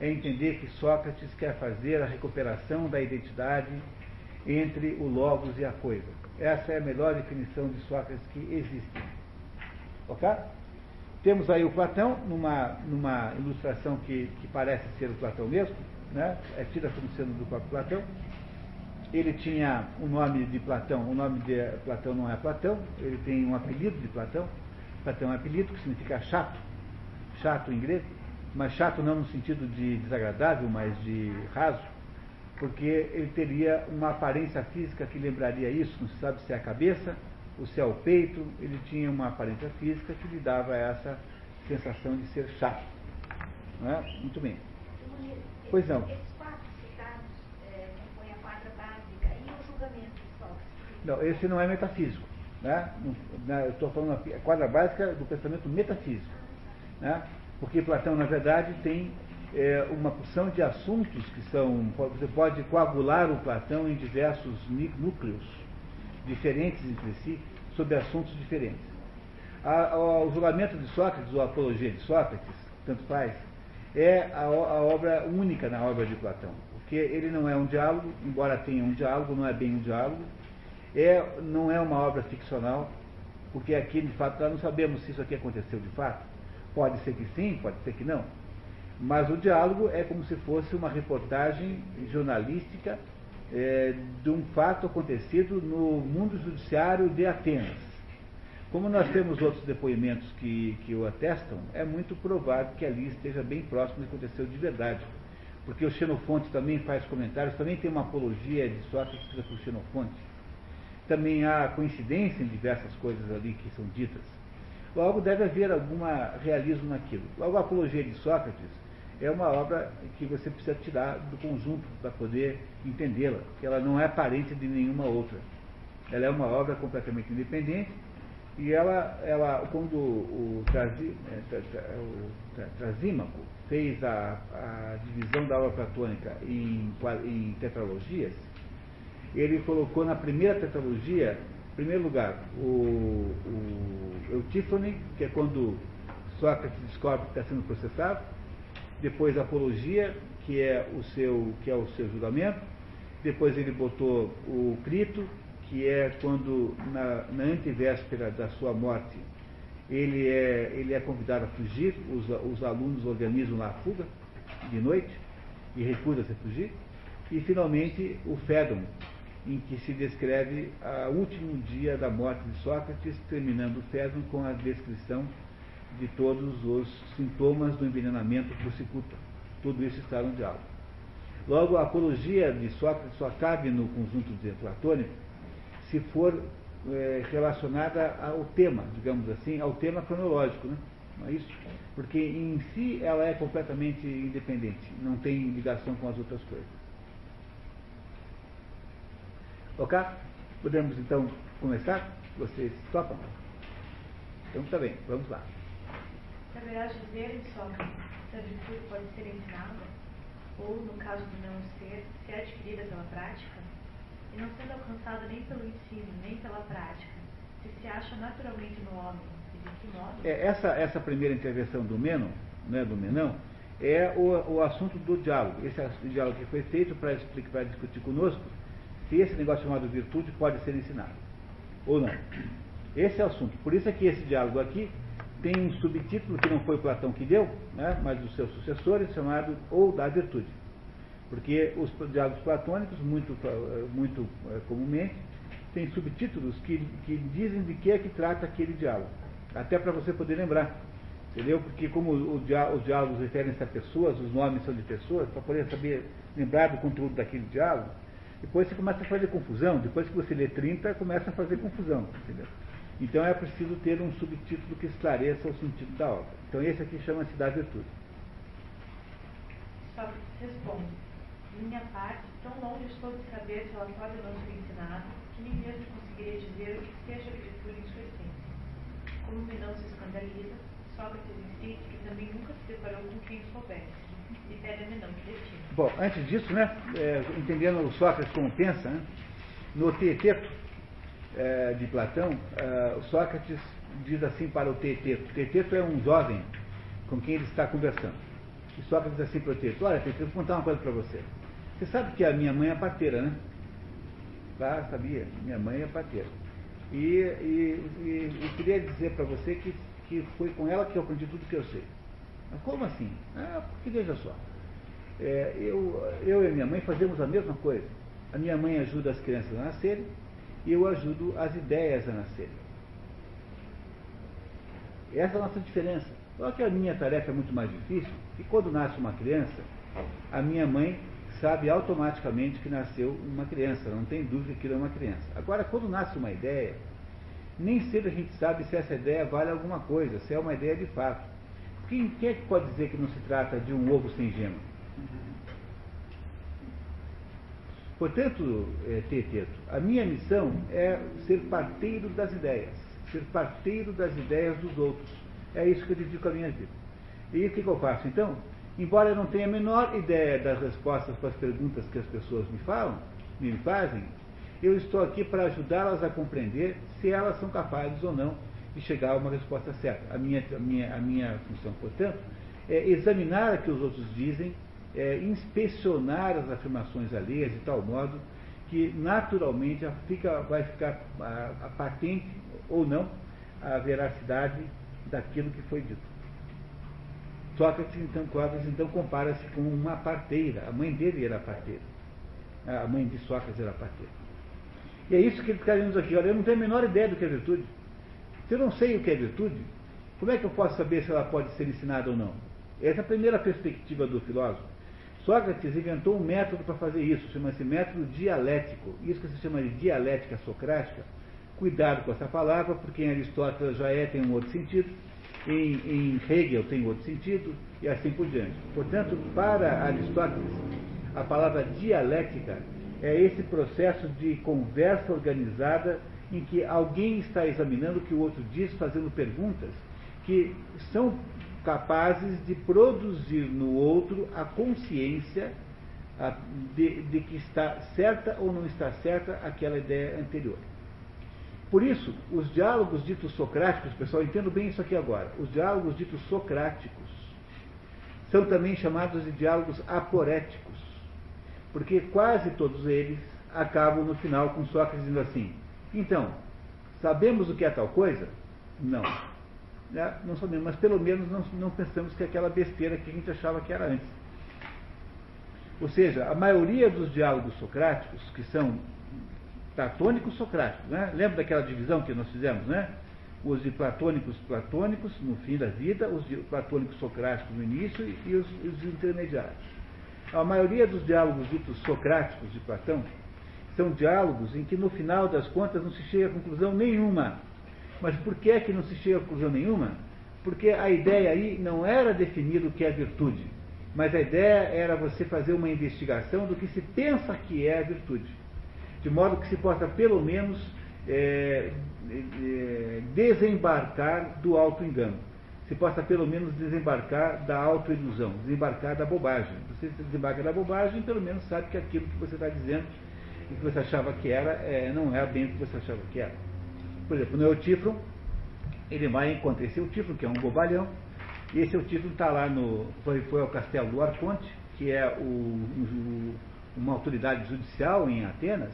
é entender que Sócrates quer fazer a recuperação da identidade entre o logos e a coisa. Essa é a melhor definição de Sócrates que existe. Ok? Temos aí o Platão, numa, numa ilustração que, que parece ser o Platão mesmo, né? é tida como sendo do próprio Platão. Ele tinha o nome de Platão, o nome de Platão não é Platão, ele tem um apelido de Platão. Platão é um apelido que significa chato, chato em grego, mas chato não no sentido de desagradável, mas de raso, porque ele teria uma aparência física que lembraria isso, não se sabe se é a cabeça se é o peito, ele tinha uma aparência física que lhe dava essa sensação de ser chato. Não é? Muito bem. Pois não. Não, esse não é metafísico. Né? Eu estou falando a quadra básica do pensamento metafísico. Né? Porque Platão, na verdade, tem é, uma porção de assuntos que são. Você pode coagular o Platão em diversos núcleos diferentes entre si, sobre assuntos diferentes. A, o julgamento de Sócrates, ou a apologia de Sócrates, tanto faz, é a, a obra única na obra de Platão. Porque ele não é um diálogo, embora tenha um diálogo, não é bem um diálogo é, não é uma obra ficcional, porque aqui, de fato, nós não sabemos se isso aqui aconteceu de fato. Pode ser que sim, pode ser que não. Mas o diálogo é como se fosse uma reportagem jornalística é, de um fato acontecido no mundo judiciário de Atenas. Como nós temos outros depoimentos que, que o atestam, é muito provável que ali esteja bem próximo do que aconteceu de verdade. Porque o Xenofonte também faz comentários, também tem uma apologia de Sócrates escrita por Xenofonte também há coincidência em diversas coisas ali que são ditas. Logo, deve haver algum realismo naquilo. Logo, a Apologia de Sócrates é uma obra que você precisa tirar do conjunto para poder entendê-la, que ela não é parente de nenhuma outra. Ela é uma obra completamente independente e ela, ela quando o, é, o Trasímaco fez a, a, divisão da obra platônica em, em tetralogias, ele colocou na primeira tetralogia, em primeiro lugar, o, o Eutífone, que é quando Sócrates descobre que está sendo processado, depois a Apologia, que é o seu, que é o seu julgamento, depois ele botou o Crito, que é quando, na, na antevéspera da sua morte, ele é, ele é convidado a fugir, os, os alunos organizam lá a fuga, de noite, e recusa-se a fugir. E, finalmente, o Fédon, em que se descreve o último dia da morte de Sócrates, terminando o Fédon com a descrição de todos os sintomas do envenenamento por cicuta. Tudo isso está no diálogo. Logo, a apologia de Sócrates só cabe no conjunto de platônico se for é, relacionada ao tema, digamos assim, ao tema cronológico, né? não é isso? Porque em si ela é completamente independente, não tem ligação com as outras coisas. Ok? Podemos então começar? Vocês topam? Então tá bem, vamos lá. Dizer, Sócrates, se a virtude pode ser ensinada, ou, no caso não ser, se é adquirida pela prática, e não sendo alcançada nem pelo ensino, nem pela prática, se se acha naturalmente no homem, e de que modo? É, essa, essa primeira intervenção do Menon, né, do Menão, é o, o assunto do diálogo. Esse diálogo que foi feito para explicar, para discutir conosco se esse negócio chamado virtude pode ser ensinado ou não. Esse é o assunto. Por isso é que esse diálogo aqui tem um subtítulo que não foi Platão que deu, né, mas dos seus sucessores, chamado Ou da Virtude. Porque os diálogos platônicos, muito, muito é, comumente, têm subtítulos que, que dizem de que é que trata aquele diálogo. Até para você poder lembrar. Entendeu? Porque como os diálogos referem-se a pessoas, os nomes são de pessoas, para poder saber lembrar do conteúdo daquele diálogo, depois você começa a fazer confusão, depois que você lê 30, começa a fazer confusão, entendeu? Então é preciso ter um subtítulo que esclareça o sentido da obra. Então esse aqui chama-se da virtude. Só responde. De minha parte, tão longe estou de saber se ela pode ou não ser ensinada, que nem mesmo conseguiria dizer o que seja a virtude em sua essência. Como me não se escandaliza, Sócrates insiste que também nunca se deparou com quem soubesse, e pede a Menão que defina. Bom, antes disso, né, é, entendendo o Sócrates como pensa, né, no Teeteto é, de Platão, é, Sócrates diz assim para o Teeteto. O Teeteto é um jovem com quem ele está conversando. E Sócrates diz assim para o Teeteto, olha, Teeteto, vou contar uma coisa para você. Você sabe que a minha mãe é parteira, né? Claro, sabia. Minha mãe é parteira. E, e, e eu queria dizer para você que que foi com ela que eu aprendi tudo que eu sei. Mas como assim? Ah, porque veja só. É, eu, eu e minha mãe fazemos a mesma coisa. A minha mãe ajuda as crianças a nascerem e eu ajudo as ideias a nascerem. Essa é a nossa diferença. Só que a minha tarefa é muito mais difícil e quando nasce uma criança, a minha mãe sabe automaticamente que nasceu uma criança, não tem dúvida que ele é uma criança. Agora, quando nasce uma ideia, nem sempre a gente sabe se essa ideia vale alguma coisa, se é uma ideia de fato. Quem, quem é que pode dizer que não se trata de um ovo sem gema? Portanto, é, Teteto, a minha missão é ser parteiro das ideias, ser parteiro das ideias dos outros. É isso que eu dedico a minha vida. E o que, que eu faço então? Embora eu não tenha a menor ideia das respostas para as perguntas que as pessoas me falam, me fazem, eu estou aqui para ajudá-las a compreender se elas são capazes ou não de chegar a uma resposta certa. A minha, a minha, a minha função, portanto, é examinar o que os outros dizem, é inspecionar as afirmações alheias de tal modo que naturalmente fica, vai ficar a, a patente ou não a veracidade daquilo que foi dito. Sócrates então, Sócrates, então compara-se com uma parteira. A mãe dele era parteira. A mãe de Sócrates era parteira. E é isso que ele está dizendo aqui. Olha, eu não tenho a menor ideia do que é virtude. Se eu não sei o que é virtude, como é que eu posso saber se ela pode ser ensinada ou não? Essa é a primeira perspectiva do filósofo. Sócrates inventou um método para fazer isso, chama-se método dialético. Isso que se chama de dialética socrática. Cuidado com essa palavra, porque em Aristóteles já é, tem um outro sentido, em, em Hegel tem outro sentido, e assim por diante. Portanto, para Aristóteles, a palavra dialética é esse processo de conversa organizada em que alguém está examinando o que o outro diz, fazendo perguntas que são capazes de produzir no outro a consciência de, de, que está certa ou não está certa aquela ideia anterior. Por isso, os diálogos ditos socráticos, pessoal, entendo bem isso aqui agora, os diálogos ditos socráticos são também chamados de diálogos aporéticos porque quase todos eles acabam no final com Sócrates dizendo assim: então, sabemos o que é tal coisa? Não. Né? Não sabemos, mas pelo menos não, não pensamos que é aquela besteira que a gente achava que era antes. Ou seja, a maioria dos diálogos socráticos, que são platônicos socráticos, né? lembra daquela divisão que nós fizemos, né? Os de platônicos platônicos no fim da vida, os de platônicos socráticos no início e os, os intermediários. A maioria dos diálogos ditos socráticos de Platão são diálogos em que no final das contas não se chega a conclusão nenhuma. Mas por que é que não se chega a conclusão nenhuma? Porque a ideia aí não era definir o que é virtude, mas a ideia era você fazer uma investigação do que se pensa que é a virtude, de modo que se possa pelo menos é, é, desembarcar do auto-engano se possa pelo menos desembarcar da autoilusão, desembarcar da bobagem. Você desembarca da bobagem, pelo menos sabe que aquilo que você está dizendo e que você achava que era, é, não é bem o que você achava que era. Por exemplo, no Eutífron, ele vai encontrar esse Eutífron, que é um bobalhão, e esse Eutífron está lá no. Foi, foi ao castelo do Arconte, que é o, o, uma autoridade judicial em Atenas,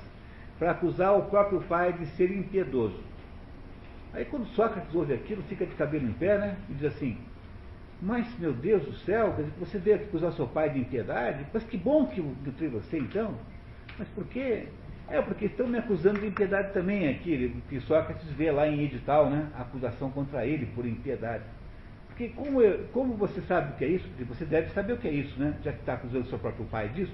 para acusar o próprio pai de ser impiedoso. Aí quando Sócrates ouve aquilo, fica de cabelo em pé, né? E diz assim, mas meu Deus do céu, você veio acusar seu pai de impiedade? Mas que bom que eu encontrei você então. Mas por quê? É, porque estão me acusando de impiedade também aqui, que Sócrates vê lá em edital, né? A acusação contra ele por impiedade. Porque como, eu, como você sabe o que é isso? Porque você deve saber o que é isso, né? Já que está acusando seu próprio pai disso.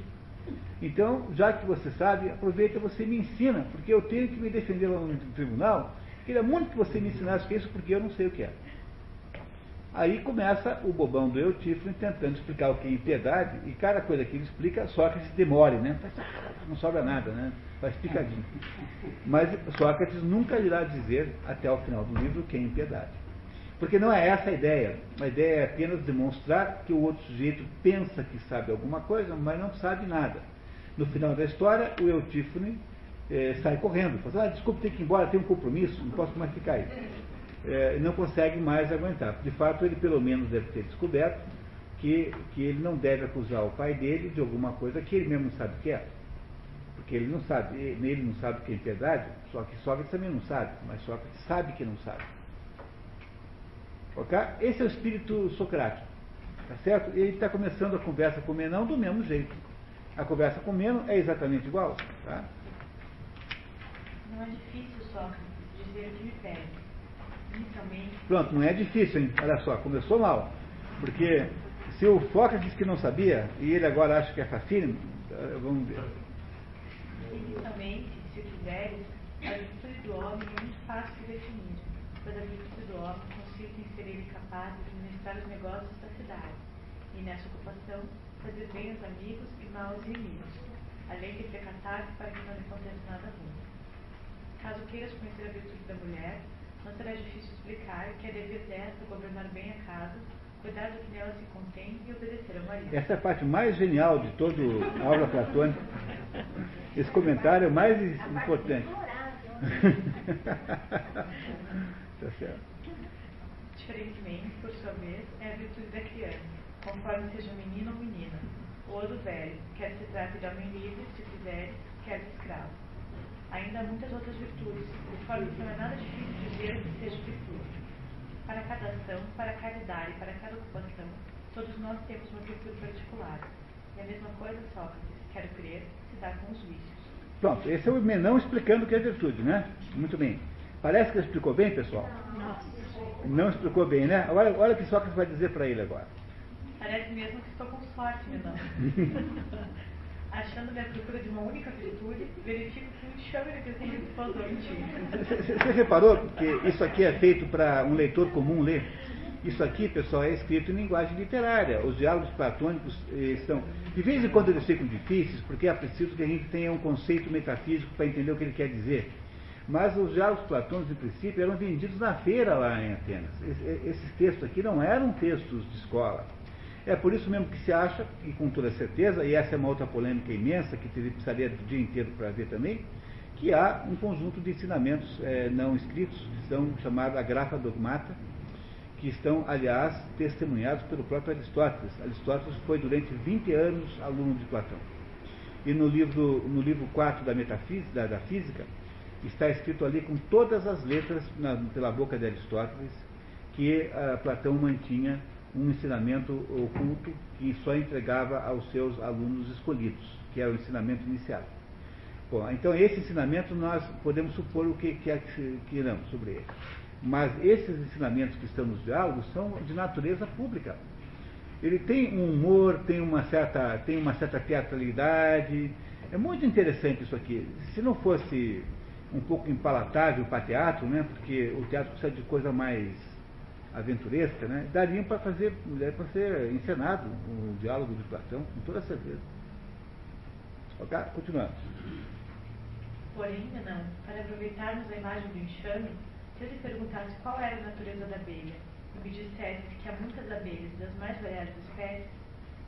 Então, já que você sabe, aproveita você me ensina, porque eu tenho que me defender lá no tribunal Queria muito que você me ensinasse o que é isso, porque eu não sei o que é. Aí começa o bobão do Eutífone tentando explicar o que é impiedade, e cada coisa que ele explica, Sócrates demore, né? Não sobra nada, né? Faz picadinho. Mas Sócrates nunca irá dizer, até o final do livro, o que é impiedade. Porque não é essa a ideia. A ideia é apenas demonstrar que o outro sujeito pensa que sabe alguma coisa, mas não sabe nada. No final da história, o Eutífone eh, sai correndo. Fala, ah, desculpe, tem que ir embora, tem um compromisso, não posso mais ficar aí é, não consegue mais aguentar. De fato, ele pelo menos deve ter descoberto que, que ele não deve acusar o pai dele de alguma coisa que ele mesmo não sabe o que é. Porque ele não sabe, ele não sabe o que é piedade, só que Sócrates também não sabe, mas Sócrates sabe que não sabe. Ok? Esse é o espírito socrático. Tá certo? Ele está começando a conversa com Menão do mesmo jeito. A conversa com o Meno é exatamente igual. Tá? Não é difícil, Sócrates, dizer o que me pede Pronto, não é difícil, hein? Olha só, começou mal. Porque se o Foca disse que não sabia, e ele agora acha que é facílimo, eh, vamos ver. Inicialmente, se quiseres, a virtude do homem é muito fácil de definir, pois a virtude do homem consiste em ser ele capaz de administrar os negócios da cidade, e nessa ocupação fazer bem aos amigos e mal aos inimigos, além de precatar para que não lhe aconteça nada ruim. Caso queiras conhecer a virtude da mulher, não será difícil explicar que é dever desta governar bem a casa, cuidar do que nela se contém e obedecer ao marido. Essa é a parte mais genial de toda a aula platônica. Esse comentário é o mais importante. tá certo. Diferentemente, por sua vez, é a virtude da criança, conforme seja menino ou menina, ou do velho, quer se trate de homem livre, se quiseres, quer de escravo ainda há muitas outras virtudes, de forma que não é nada difícil dizer que seja virtude. Para cada ação, para cada idade, para cada ocupação, todos nós temos uma virtude particular. E a mesma coisa, Sócrates, quero crer, se dá com os vícios. Pronto, esse é o Menão explicando o que é virtude, né? Muito bem. Parece que ele explicou bem, pessoal? Não. Não explicou bem, né? Olha, olha o que Sócrates vai dizer para ele agora. Parece mesmo que estou com sorte, Menão. achando minha procura de uma única virtude, verifico que um enxame de desenvolvimento Você reparou que isso aqui é feito para um leitor comum ler? Isso aqui, pessoal, é escrito em linguagem literária. Os diálogos platônicos eh, estão. De vez em quando eles ficam difíceis, porque é preciso que a gente tenha um conceito metafísico para entender o que ele quer dizer. Mas os diálogos platônicos, em princípio, eram vendidos na feira lá em Atenas. Esses textos aqui não eram textos de escola. É por isso mesmo que se acha, e com toda certeza, e essa é uma outra polêmica imensa que precisaria do dia inteiro para ver também, que há um conjunto de ensinamentos é, não escritos, que são chamados grafa dogmata, que estão, aliás, testemunhados pelo próprio Aristóteles. Aristóteles foi durante 20 anos aluno de Platão. E no livro, no livro 4 da Metafísica, da, da Física, está escrito ali com todas as letras na, pela boca de Aristóteles que uh, Platão mantinha um ensinamento oculto que só entregava aos seus alunos escolhidos, que era o ensinamento inicial. Bom, então esse ensinamento nós podemos supor o que, que, é que queiramos sobre ele. Mas esses ensinamentos que estão nos diálogos são de natureza pública. Ele tem um humor, tem uma certa, tem uma certa teatralidade. É muito interessante isso aqui. Se não fosse um pouco impalatável para teatro, né, porque o teatro precisa de coisa mais aventuresca, né, dariam para fazer, para ser encenado o diálogo de Platão, com toda certeza. Ok? Continuamos. Porém, não, para aproveitarmos a imagem do enxame, se eu lhe perguntasse qual era a natureza da abelha, e me dissesse que há muitas abelhas das mais variadas espécies,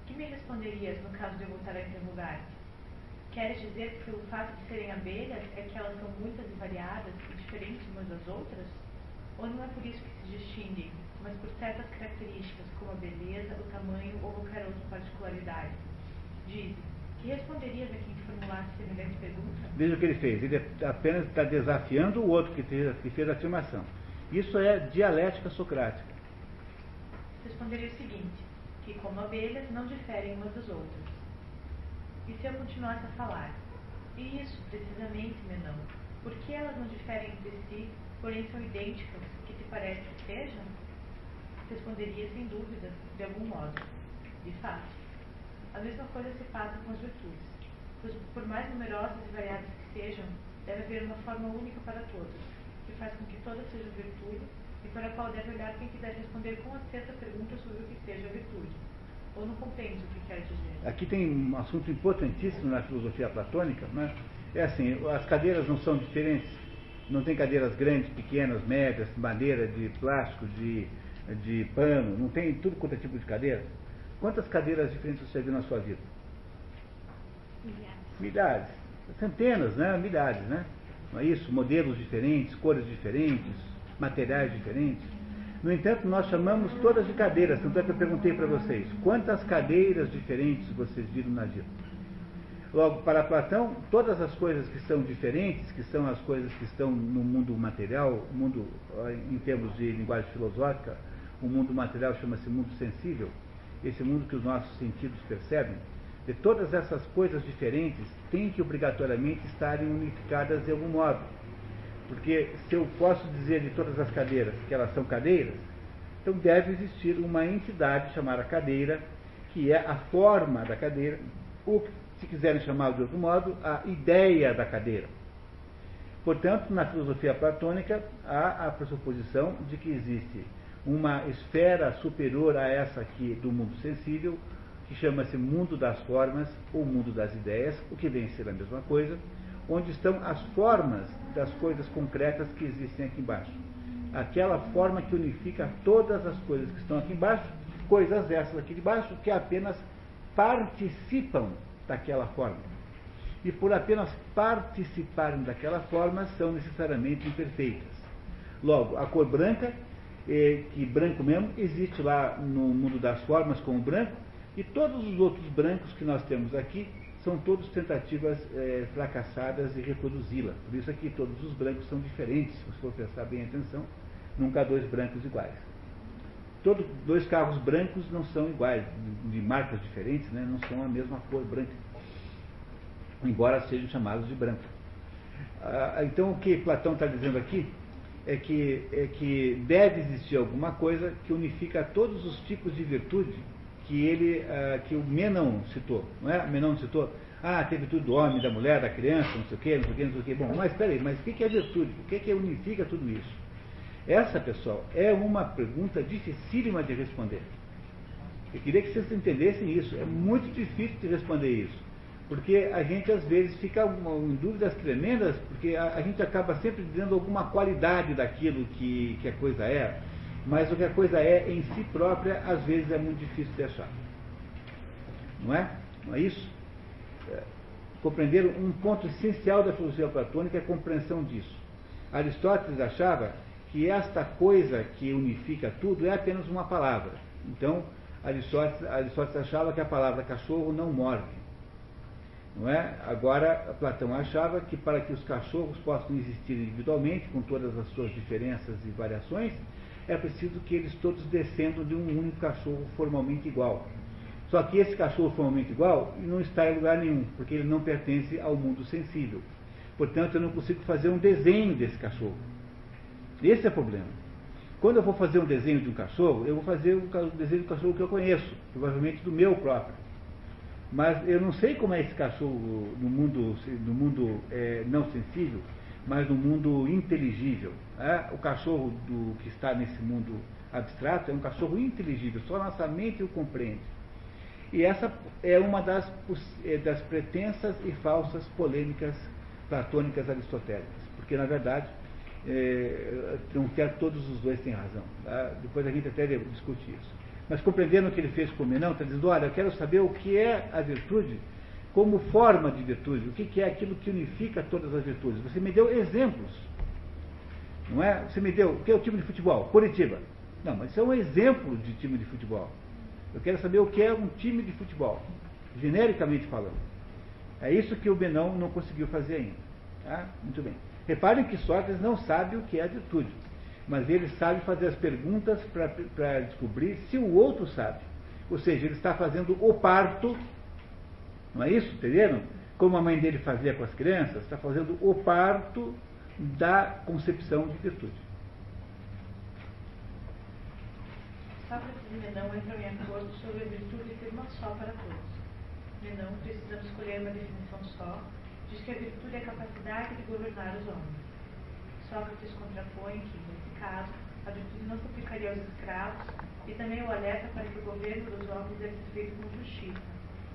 que me responderias no caso de eu voltar a interrogar-te? Queres dizer que pelo fato de serem abelhas é que elas são muitas e variadas e diferentes umas das outras? Ou não é por isso que se distinguem, mas por certas características, como a beleza, o tamanho ou qualquer outra particularidade? Diz, que responderias a quem te formulasse semelhante pergunta? Veja o que ele fez. Ele apenas está desafiando o outro que fez, que fez a afirmação. Isso é dialética socrática. Responderia o seguinte, que como abelhas não diferem umas das outras. E se eu continuasse a falar? E isso, precisamente, Menão, por que elas não diferem entre si porém são idênticas, que te parece que sejam? Responderia sem dúvida, de algum modo. De fato. A mesma coisa se passa com as virtudes, pois por mais numerosas e variadas que sejam, deve haver uma forma única para todas, que faz com que todas sejam virtude, e para a qual deve olhar quem quiser responder com acerto a pergunta sobre o que seja virtude. Ou não compreende o que quer dizer? Aqui tem um assunto importantíssimo na filosofia platônica, né? É assim, as cadeiras não são diferentes, não tem cadeiras grandes, pequenas, médias, madeira, de plástico, de, de pano, não tem tudo quanto é tipo de cadeira. Quantas cadeiras diferentes você viu na sua vida? Milhares. Milhares. Centenas, né? Milhares, né? Não é isso? Modelos diferentes, cores diferentes, materiais diferentes. No entanto, nós chamamos todas de cadeiras. Tanto é que eu perguntei para vocês, quantas cadeiras diferentes vocês viram na vida? Logo, para Platão, todas as coisas que são diferentes, que são as coisas que estão no mundo material, mundo em termos de linguagem filosófica, o mundo material chama-se mundo sensível, esse mundo que os nossos sentidos percebem, de todas essas coisas diferentes têm que obrigatoriamente estarem unificadas de algum modo. Porque se eu posso dizer de todas as cadeiras que elas são cadeiras, então deve existir uma entidade chamada cadeira, que é a forma da cadeira, ou, se quiserem chamar de outro modo, a ideia da cadeira. Portanto, na filosofia platônica, há a pressuposição de que existe uma esfera superior a essa aqui do mundo sensível, que chama-se mundo das formas ou mundo das ideias, o que vem a ser a mesma coisa, onde estão as formas das coisas concretas que existem aqui embaixo. Aquela forma que unifica todas as coisas que estão aqui embaixo, coisas essas aqui de baixo que apenas participam daquela forma. E por apenas participarem daquela forma, são necessariamente imperfeitas. Logo, a cor branca, eh, que branco mesmo, existe lá no mundo das formas como branco, e todos os outros brancos que nós temos aqui são todos tentativas é, fracassadas de reproduzi-la. Por isso aqui todos os brancos são diferentes, se for prestar bem atenção, nunca há dois brancos iguais. Todos dois carros brancos não são iguais, de, marcas diferentes, né, não são a mesma cor branca, embora sejam chamados de branco. Ah, então o que Platão está dizendo aqui é que, é que deve existir alguma coisa que unifica todos os tipos de virtude que ele, uh, que o Menon citou, não é? Menon citou, ah, teve tudo do homem, da mulher, da criança, não sei o quê, não sei o quê, não sei o quê. Bom, mas espera aí, mas o que é virtude? O que é que unifica tudo isso? Essa, pessoal, é uma pergunta dificílima de responder. Eu queria que vocês entendessem isso. É muito difícil de responder isso. Porque a gente às vezes fica em dúvidas tremendas, porque a, a gente acaba sempre dizendo alguma qualidade daquilo que, que a coisa é mas o que a coisa é em si própria, às vezes é muito difícil de achar. Não é? Não é isso? É, compreender um ponto essencial da filosofia platônica é a compreensão disso. Aristóteles achava que esta coisa que unifica tudo é apenas uma palavra. Então, Aristóteles, Aristóteles achava que a palavra cachorro não morde. Não é? Agora, Platão achava que para que os cachorros possam existir individualmente, com todas as suas diferenças e variações, é preciso que eles todos descendam de um único cachorro formalmente igual. Só que esse cachorro formalmente igual não está em lugar nenhum, porque ele não pertence ao mundo sensível. Portanto, eu não consigo fazer um desenho desse cachorro. Esse é o problema. Quando eu vou fazer um desenho de um cachorro, eu vou fazer o desenho do cachorro que eu conheço, provavelmente do meu próprio. Mas eu não sei como é esse cachorro no mundo, no mundo é, não sensível, mas no mundo inteligível. É? O cachorro do, que está nesse mundo abstrato é um cachorro inteligível, só nossa mente o compreende. E essa é uma das, é, das pretensas e falsas polêmicas platônicas aristotélicas, porque na verdade é, não quer todos os dois têm razão. Tá? Depois a gente até discute isso. Mas compreendendo o que ele fez com o Menão, está dizendo, olha, eu quero saber o que é a virtude como forma de virtude, o que é aquilo que unifica todas as virtudes. Você me deu exemplos, não é? Você me deu, o que é o time de futebol? Curitiba. Não, mas isso é um exemplo de time de futebol. Eu quero saber o que é um time de futebol, genericamente falando. É isso que o Benão não conseguiu fazer ainda. Tá? Muito bem. Reparem que Sócrates não sabe o que é a virtude, mas ele sabe fazer as perguntas para descobrir se o outro sabe. Ou seja, ele está fazendo o parto não é isso? Entenderam? Como a mãe dele fazia com as crianças, está fazendo o parto da concepção de virtude. Sócrates e Menão entram em acordo sobre a virtude ser uma só para todos. Menão, precisando escolher uma definição só, diz que a virtude é a capacidade de governar os homens. Sócrates contrapõe que, nesse caso, a virtude não suplicaria aos escravos e também o alerta para que o governo dos homens deve ser feito com justiça,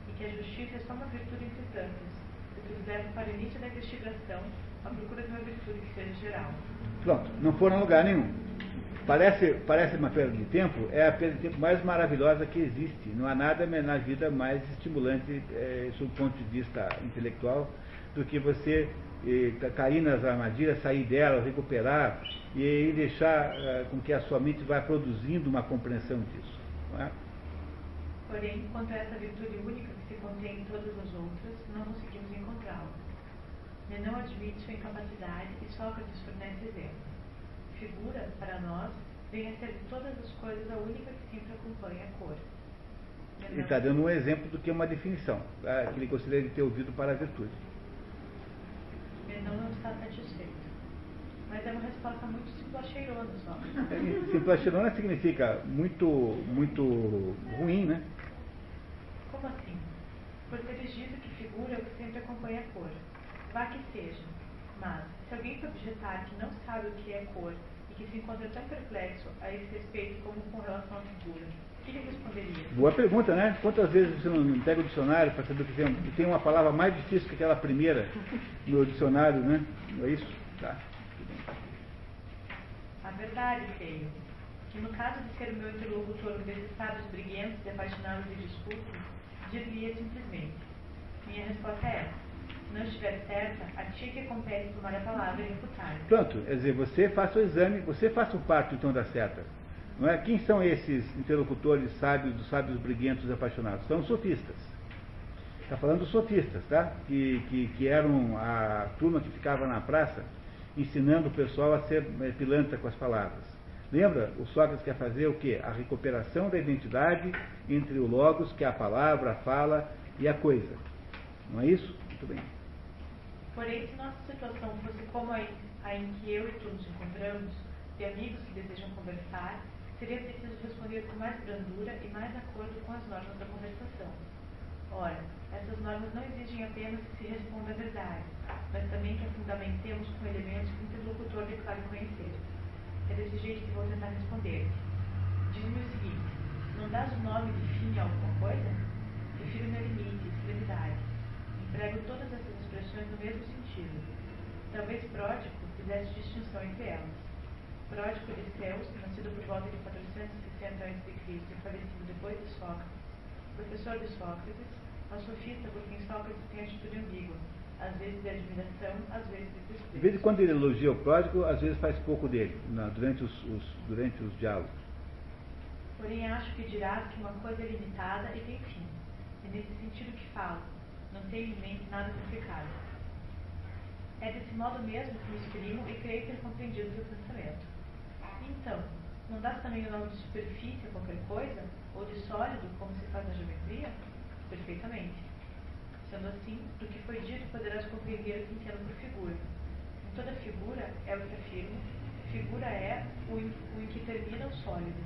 e que a justiça é só uma virtude entre tantas, o que os para o início da investigação, à procura de uma virtude que seja geral. Pronto, não foram a lugar nenhum. Parece, parece uma perda de tempo, é a perda de tempo mais maravilhosa que existe. Não há nada na vida mais estimulante, é, sob o ponto de vista intelectual, do que você eh, cair nas armadilhas, sair delas, recuperar e, e deixar eh, com que a sua mente vá produzindo uma compreensão disso. Não é? Porém, quanto a essa virtude única que se contém em todas as outras, não conseguimos encontrá-la. Não admite sua incapacidade e Sócrates fornece exemplo figura, para nós, vem a ser de todas as coisas a única que sempre acompanha a cor. Ele está dando um exemplo do que é uma definição, tá? que ele gostaria de ter ouvido para a virtude. Ele não está satisfeito. Mas é uma resposta muito simplacheirona só. Simplacheirona significa muito, muito ruim, né? Como assim? Por teres dito que figura é o que sempre acompanha a cor. Vá que seja. Mas, se alguém se objetar que não sabe o que é cor e que se encontra tão perplexo a esse respeito como com relação à figura, o que ele responderia? Boa pergunta, né? Quantas vezes você não pega o dicionário para saber que tem, tem uma palavra mais difícil que aquela primeira no dicionário, né? Não é isso? Tá. A verdade, creio, que no caso de ser o meu interlocutor um desses sábios briguentos e apaixonados de diria simplesmente: minha resposta é essa não estiver certa, a ti que compete tomar a palavra e refutar. Pronto, quer dizer, você faça o exame, você faça o parto então da certa. Não é? Quem são esses interlocutores sábios, dos sábios briguentos e apaixonados? São os sofistas. Está falando dos sofistas, tá? Que, que, que eram a turma que ficava na praça ensinando o pessoal a ser é, pilantra com as palavras. Lembra? O Sócrates quer fazer o quê? A recuperação da identidade entre o logos, que é a palavra, a fala e a coisa. Não é isso? Muito bem. Porém, se nossa situação fosse como a em que eu e tu nos encontramos, de amigos que desejam conversar, seria preciso responder com mais brandura e mais acordo com as normas da conversação. Ora, essas normas não exigem apenas que se responda a verdade, mas também que a fundamentemos com elementos que o interlocutor declare conhecer. É desse jeito que vou tentar responder-te. Diz-me o seguinte: não dás o nome de fim a alguma coisa? Refiro-me a limite, extremidade. Emprego todas essas expressões no mesmo sentido. Talvez Pródico fizesse distinção entre elas. Pródico de Ceus, nascido por volta de 460 a.C. e falecido depois de Sócrates, professor de Sócrates, é um sofista por quem Sócrates tem atitude ambígua, às vezes de admiração, às vezes de desprezo. De vez em quando ele elogia o pródigo, às vezes faz pouco dele, na, durante, os, os, durante os diálogos. Porém, acho que dirás que uma coisa é limitada e tem fim. É nesse sentido que falo não tenho em mente nada complicado. É desse modo mesmo que me exprimo e creio ter compreendido seu pensamento. Então, não dá também o nome de superfície a qualquer coisa? Ou de sólido, como se faz na geometria? Perfeitamente. Sendo assim, do que foi dito poderás compreender o que entendo por figura. Em toda figura, é o que afirmo, figura é o em, o em que termina o sólido.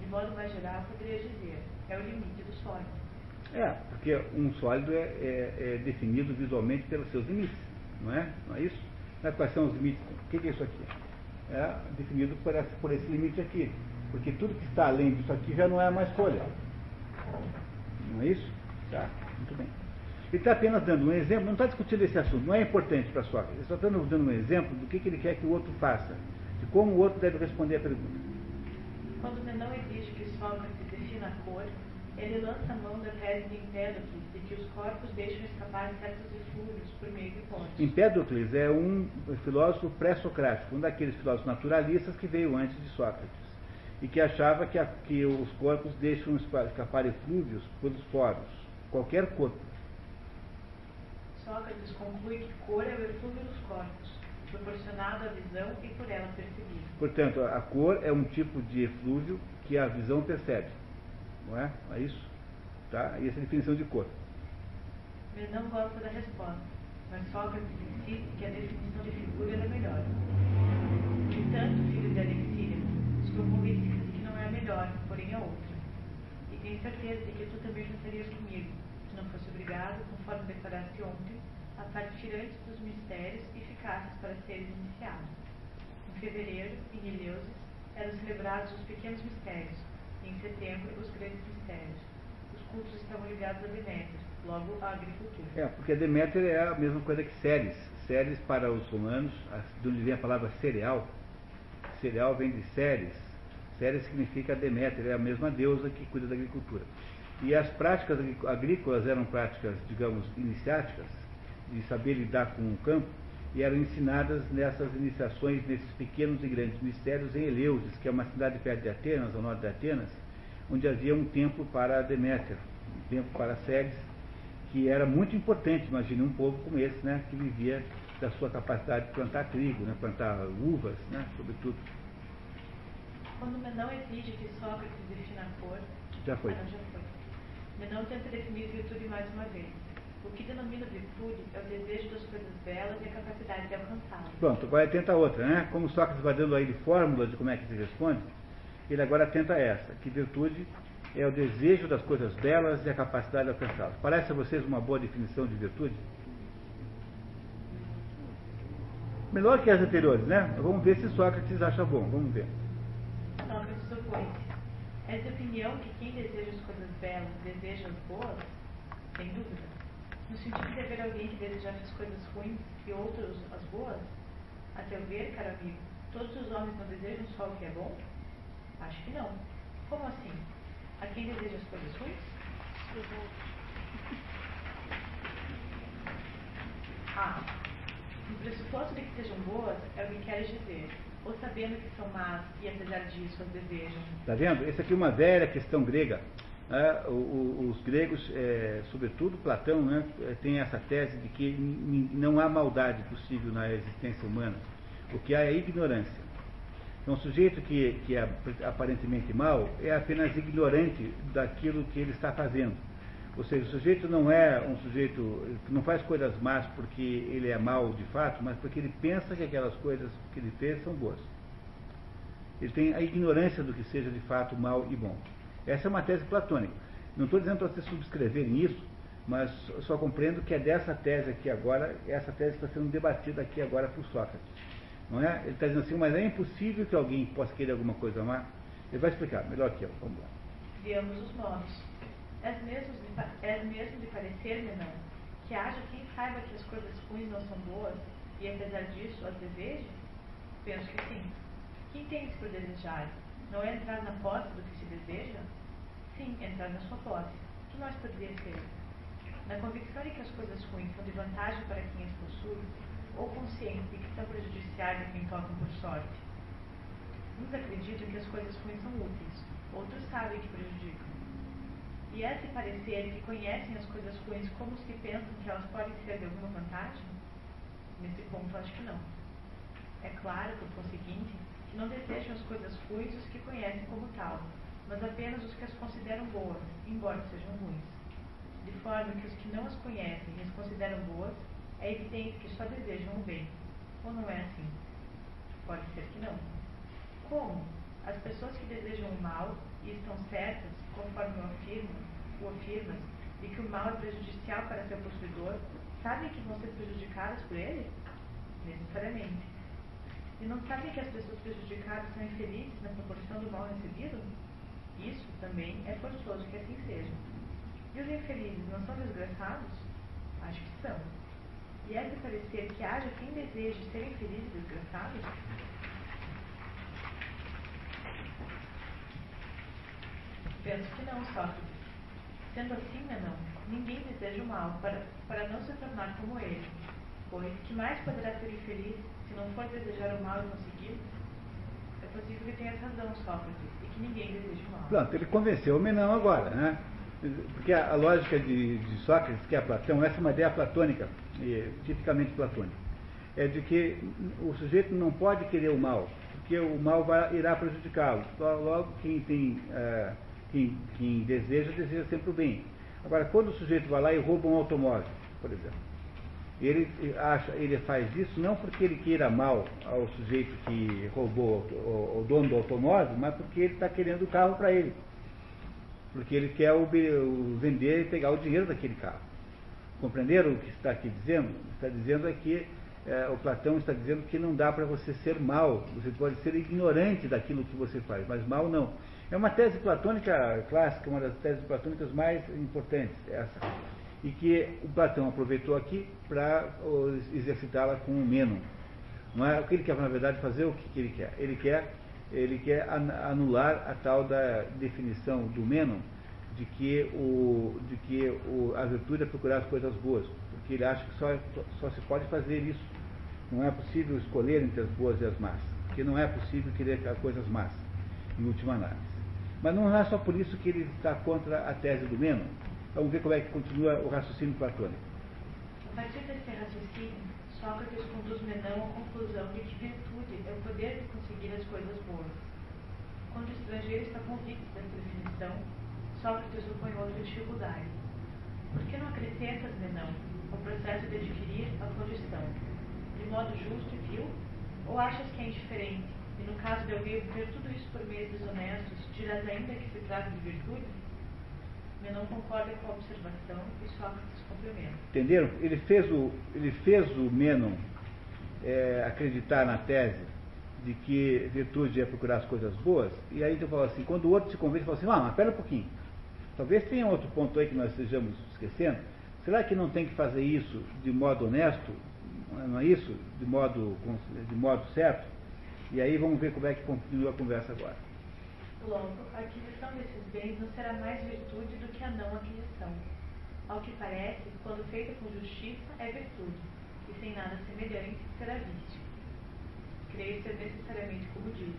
De modo mais geral, poderia dizer, é o limite do sólido. É, porque um sólido é, é, é, definido visualmente pelos seus limites, não é? Não é isso? Quais são os limites? O que é isso aqui? É definido por esse, por esse limite aqui. Porque tudo que está além disso aqui já não é mais folha. Não é isso? Tá, muito bem. Ele está apenas dando um exemplo, não está discutindo esse assunto, não é importante para Sócrates. Ele está dando um exemplo do que, que ele quer que o outro faça, de como o outro deve responder a pergunta. Quando não exige que Sócrates defina a cor, ele lança a mão da tese de Empédocles que os corpos deixam escapar certos eflúvios por meio de pontes. Empédocles é um filósofo pré-socrático, um daqueles filósofos naturalistas que veio antes de Sócrates e que achava que, a, que os corpos deixam escapar eflúvios pelos poros, qualquer corpo. Sócrates conclui que cor é o eflúvio dos corpos, proporcionado à visão e por ela percebido. Portanto, a cor é um tipo de eflúvio que a visão percebe. Não é? É isso? Tá? E essa é a definição de cor. Ele não gosta da resposta, mas Sócrates insiste que a definição de figura era melhor. No entanto, filho de Alexíria, estou convencido de que não é a melhor, porém a outra. E tenho certeza de que tu também pensarias comigo, se não fosse obrigado, conforme declaraste ontem, a partir antes dos mistérios e ficasses para seres iniciados. Em fevereiro, em Eleusis, eram celebrados os pequenos mistérios, e em setembro os grandes mistérios. Os cultos estavam ligados a Deméter, logo à agricultura. É, porque Deméter é a mesma coisa que Ceres. Ceres para os romanos, de onde vem a palavra cereal, cereal vem de Ceres. Ceres significa Deméter, é a mesma deusa que cuida da agricultura. E as práticas agrícolas eram práticas, digamos, iniciáticas, de saber lidar com o campo, e eram ensinadas nessas iniciações, nesses pequenos e grandes mistérios em Eleusis, que é uma cidade perto de Atenas, ao norte de Atenas, onde havia um templo para Deméter, um templo para Ceres, que era muito importante. Imagine um povo como esse, né, que vivia da sua capacidade de plantar trigo, né, plantar uvas, né, sobretudo. Quando Menão exige que Sócrates defina a cor. Já foi. Ah, não, já foi. Menão tenta definir virtude mais uma vez. O que denomina virtude é o desejo das coisas belas e a capacidade de alcançá-las. Pronto, agora tenta outra, né? Como Sócrates vai dando aí de fórmulas de como é que se responde, ele agora tenta essa, que virtude é o desejo das coisas belas e a capacidade de alcançá-las. Parece a vocês uma boa definição de virtude? Melhor que as anteriores, né? Vamos ver se Sócrates acha bom, vamos ver. Sócrates. É de opinião que quem deseja as coisas belas deseja as boas? Sem dúvida. No sentido de haver alguém que desejasse as coisas ruins e outros as boas? A teu ver, caro amigo, todos os homens não desejam só o que é bom? Acho que não. Como assim? A quem deseja as coisas ruins? Ah, o pressuposto de que sejam boas é o que queres dizer, ou sabendo que são más e apesar disso as desejam. Está vendo? Essa aqui é uma velha questão grega. É, o, o, os gregos, é, sobretudo Platão, né, tem essa tese de que não há maldade possível na existência humana. O que há é ignorância. Então, o sujeito que, que é aparentemente mal é apenas ignorante daquilo que ele está fazendo. Ou seja, o sujeito não é um sujeito que não faz coisas más porque ele é mal de fato, mas porque ele pensa que aquelas coisas que ele fez são boas. Ele tem a ignorância do que seja de fato mal e bom. Essa é uma tese platônica. Não estou dizendo para você subscrever nisso, mas só compreendo que é dessa tese aqui agora, essa tese está sendo debatida aqui agora por Sócrates. Não é? Ele está dizendo assim, mas é impossível que alguém possa querer alguma coisa má. Ele vai explicar, melhor que eu. Vamos lá. Ambos os modos. És mesmo de, és mesmo de parecer, não, que haja quem saiba que as coisas ruins não são boas e apesar disso as deseje? Penso que sim. Que tens por desejar? Não é entrar na posse do que se deseja? Sim, entrar na sua posse. Que mais poderia ser? Na convicção de que as coisas ruins são de vantagem para quem as possui, ou consciente que são prejudiciais a quem tocam por sorte? Uns acreditam que as coisas ruins são úteis, outros sabem que prejudicam. E é se parecer que conhecem as coisas ruins como que pensam que elas podem ser de alguma vantagem? Nesse ponto, acho que não. É claro, por conseguinte, que não desejam as coisas ruins os que conhecem como tal, mas apenas os que as consideram boas, embora sejam ruins. De forma que os que não as conhecem e as consideram boas, é evidente que só desejam o bem. Ou não é assim? Pode ser que não. Como? As pessoas que desejam o mal e estão certas, conforme o afirmam, o afirmas, de que o mal é prejudicial para seu possuidor, sabem que vão ser prejudicadas por ele? Necessariamente. E não sabem que as pessoas prejudicadas são infelizes na proporção do mal recebido? Isso também é forçoso que assim seja. E os infelizes não são desgraçados? Acho que são. E é de parecer que haja quem deseje ser infeliz e desgraçado? Penso que não, Sócrates. Sendo assim, não, ninguém deseja o mal para, para não se tornar como ele. Pois, que mais poderá ser infeliz se não for desejar o mal e conseguir? É possível que tenha razão, Sócrates, e que ninguém deseja o mal. Pronto, ele convenceu o Menão agora, né? Porque a, a lógica de, de, Sócrates, que é Platão, essa é uma ideia platônica, e, tipicamente platônica, é de que o sujeito não pode querer o mal, porque o mal vai, irá prejudicá-lo. Logo, quem tem. É, quem, quem deseja, deseja sempre o bem. Agora, quando o sujeito vai lá e rouba um automóvel, por exemplo, ele acha, ele faz isso não porque ele queira mal ao sujeito que roubou o, o dono do automóvel, mas porque ele está querendo o carro para ele. Porque ele quer o, o vender e pegar o dinheiro daquele carro. Compreenderam o que está aqui dizendo? Está dizendo é que é, o Platão está dizendo que não dá para você ser mal, você pode ser ignorante daquilo que você faz, mas mal não. É uma tese platônica clássica, uma das teses platônicas mais importantes, essa. E que o Platão aproveitou aqui para exercitá-la com o Menon. Não é? O que ele quer, na verdade, fazer, o que ele quer? Ele quer, ele quer anular a tal da definição do Menon de que, o, de que o, a virtude é procurar as coisas boas, porque ele acha que só, só se pode fazer isso. Não é possível escolher entre as boas e as más, porque não é possível querer coisas más, em última análise. Mas não é só por isso que ele está contra a tese do Menon. Vamos ver como é que continua o raciocínio platônico. A partir desse raciocínio, Sócrates conduz Menão à conclusão de que virtude é o poder de conseguir as coisas boas. Quando o estrangeiro está convicto dessa definição, Sócrates opõe outra dificuldade. Por que não acrescentas, Menão, o processo de adquirir a condição, de modo justo e vil? Ou achas que é indiferente e no caso de alguém obter tudo isso por meios desonestos, dirás ainda que se trata de virtude? Menon concorda com a observação e Sócrates complementa. Entenderam? Ele fez o, ele fez o Menon é, acreditar na tese de que virtude é procurar as coisas boas, e aí ele fala assim, quando o outro se convence, fala assim, ah, mas espera um pouquinho. Talvez tenha outro ponto aí que nós estejamos esquecendo. Será que não tem que fazer isso de modo honesto? Não é isso? De modo, de modo certo? E aí vamos ver como é que continua a conversa agora. Logo, a aquisição desses bens não será mais virtude do que a não aquisição. Ao que parece, quando feita com justiça, é virtude, e sem nada semelhante será vício. Creio ser necessariamente como dizes.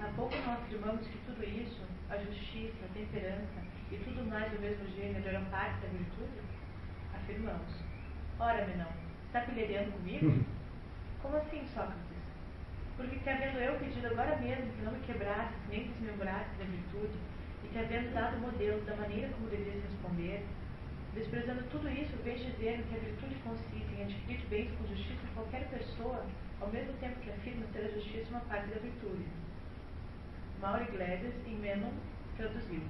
Há pouco nós afirmamos que tudo isso, a justiça, a temperança e tudo mais do mesmo gênero eram parte da virtude? Afirmamos. Ora, Menão, está pilhariando comigo? Como assim, Sócrates? Porque te havendo eu pedido agora mesmo que não me quebrasses nem desmembrasses da virtude, e te havendo dado modelo da maneira como devias responder, desprezando tudo isso, vês dizer que a virtude consiste em adquirir bens com justiça de qualquer pessoa, ao mesmo tempo que afirma ter a justiça uma parte da virtude. Mauro Iglesias, em Menon, traduziu.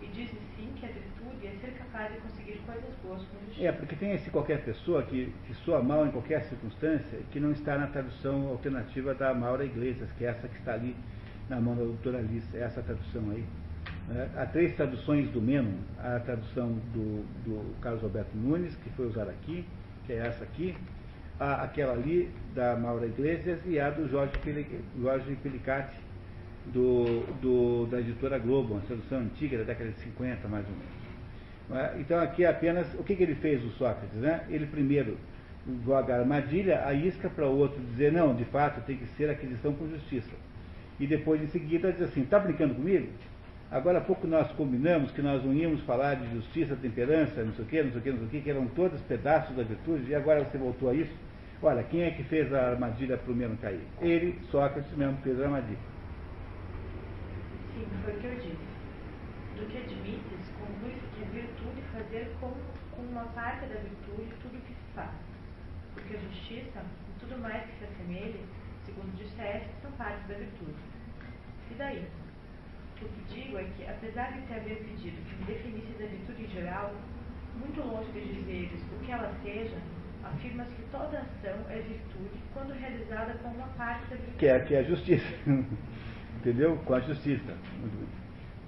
E diz sim que a virtude é ser capaz de conseguir coisas boas com justiça. É, porque tem esse qualquer pessoa que, que soa mal em qualquer circunstância, que não está na tradução alternativa da Maura Iglesias, que é essa que está ali na mão da doutora Alice, é essa tradução aí. É, há três traduções do Menon, a tradução do, do Carlos Alberto Nunes, que foi usada aqui, que é essa aqui, a, aquela ali da Maura Iglesias e a do Jorge, Jorge Pelicati, do, do, da editora Globo, uma tradução antiga da década de 50, mais ou menos. É? Então aqui é apenas, o que, que ele fez, o Sócrates? Né? Ele primeiro joga a armadilha, a isca para o outro dizer, não, de fato tem que ser aquisição com justiça. E depois em seguida diz assim, está brincando comigo? Agora há pouco nós combinamos que nós não íamos falar de justiça, temperança, não sei o que, não sei o que, não sei o que, que eram todos pedaços da virtude, e agora você voltou a isso? Olha, quem é que fez a armadilha para o mesmo cair? Ele, Sócrates mesmo, fez a armadilha. Sim, foi o que eu disse. Do que admites, conclui-se que é virtude fazer com, com uma parte da virtude tudo o que se faz. Porque a justiça e tudo mais que se assemelhe, segundo disseste, são partes da virtude. E daí? O que digo é que, apesar de te haver pedido que me definisses a virtude em geral, muito longe de dizeres o que ela seja, afirmas que toda ação é virtude quando realizada com uma parte da virtude. Que é, que é a justiça. Entendeu? Com a justiça.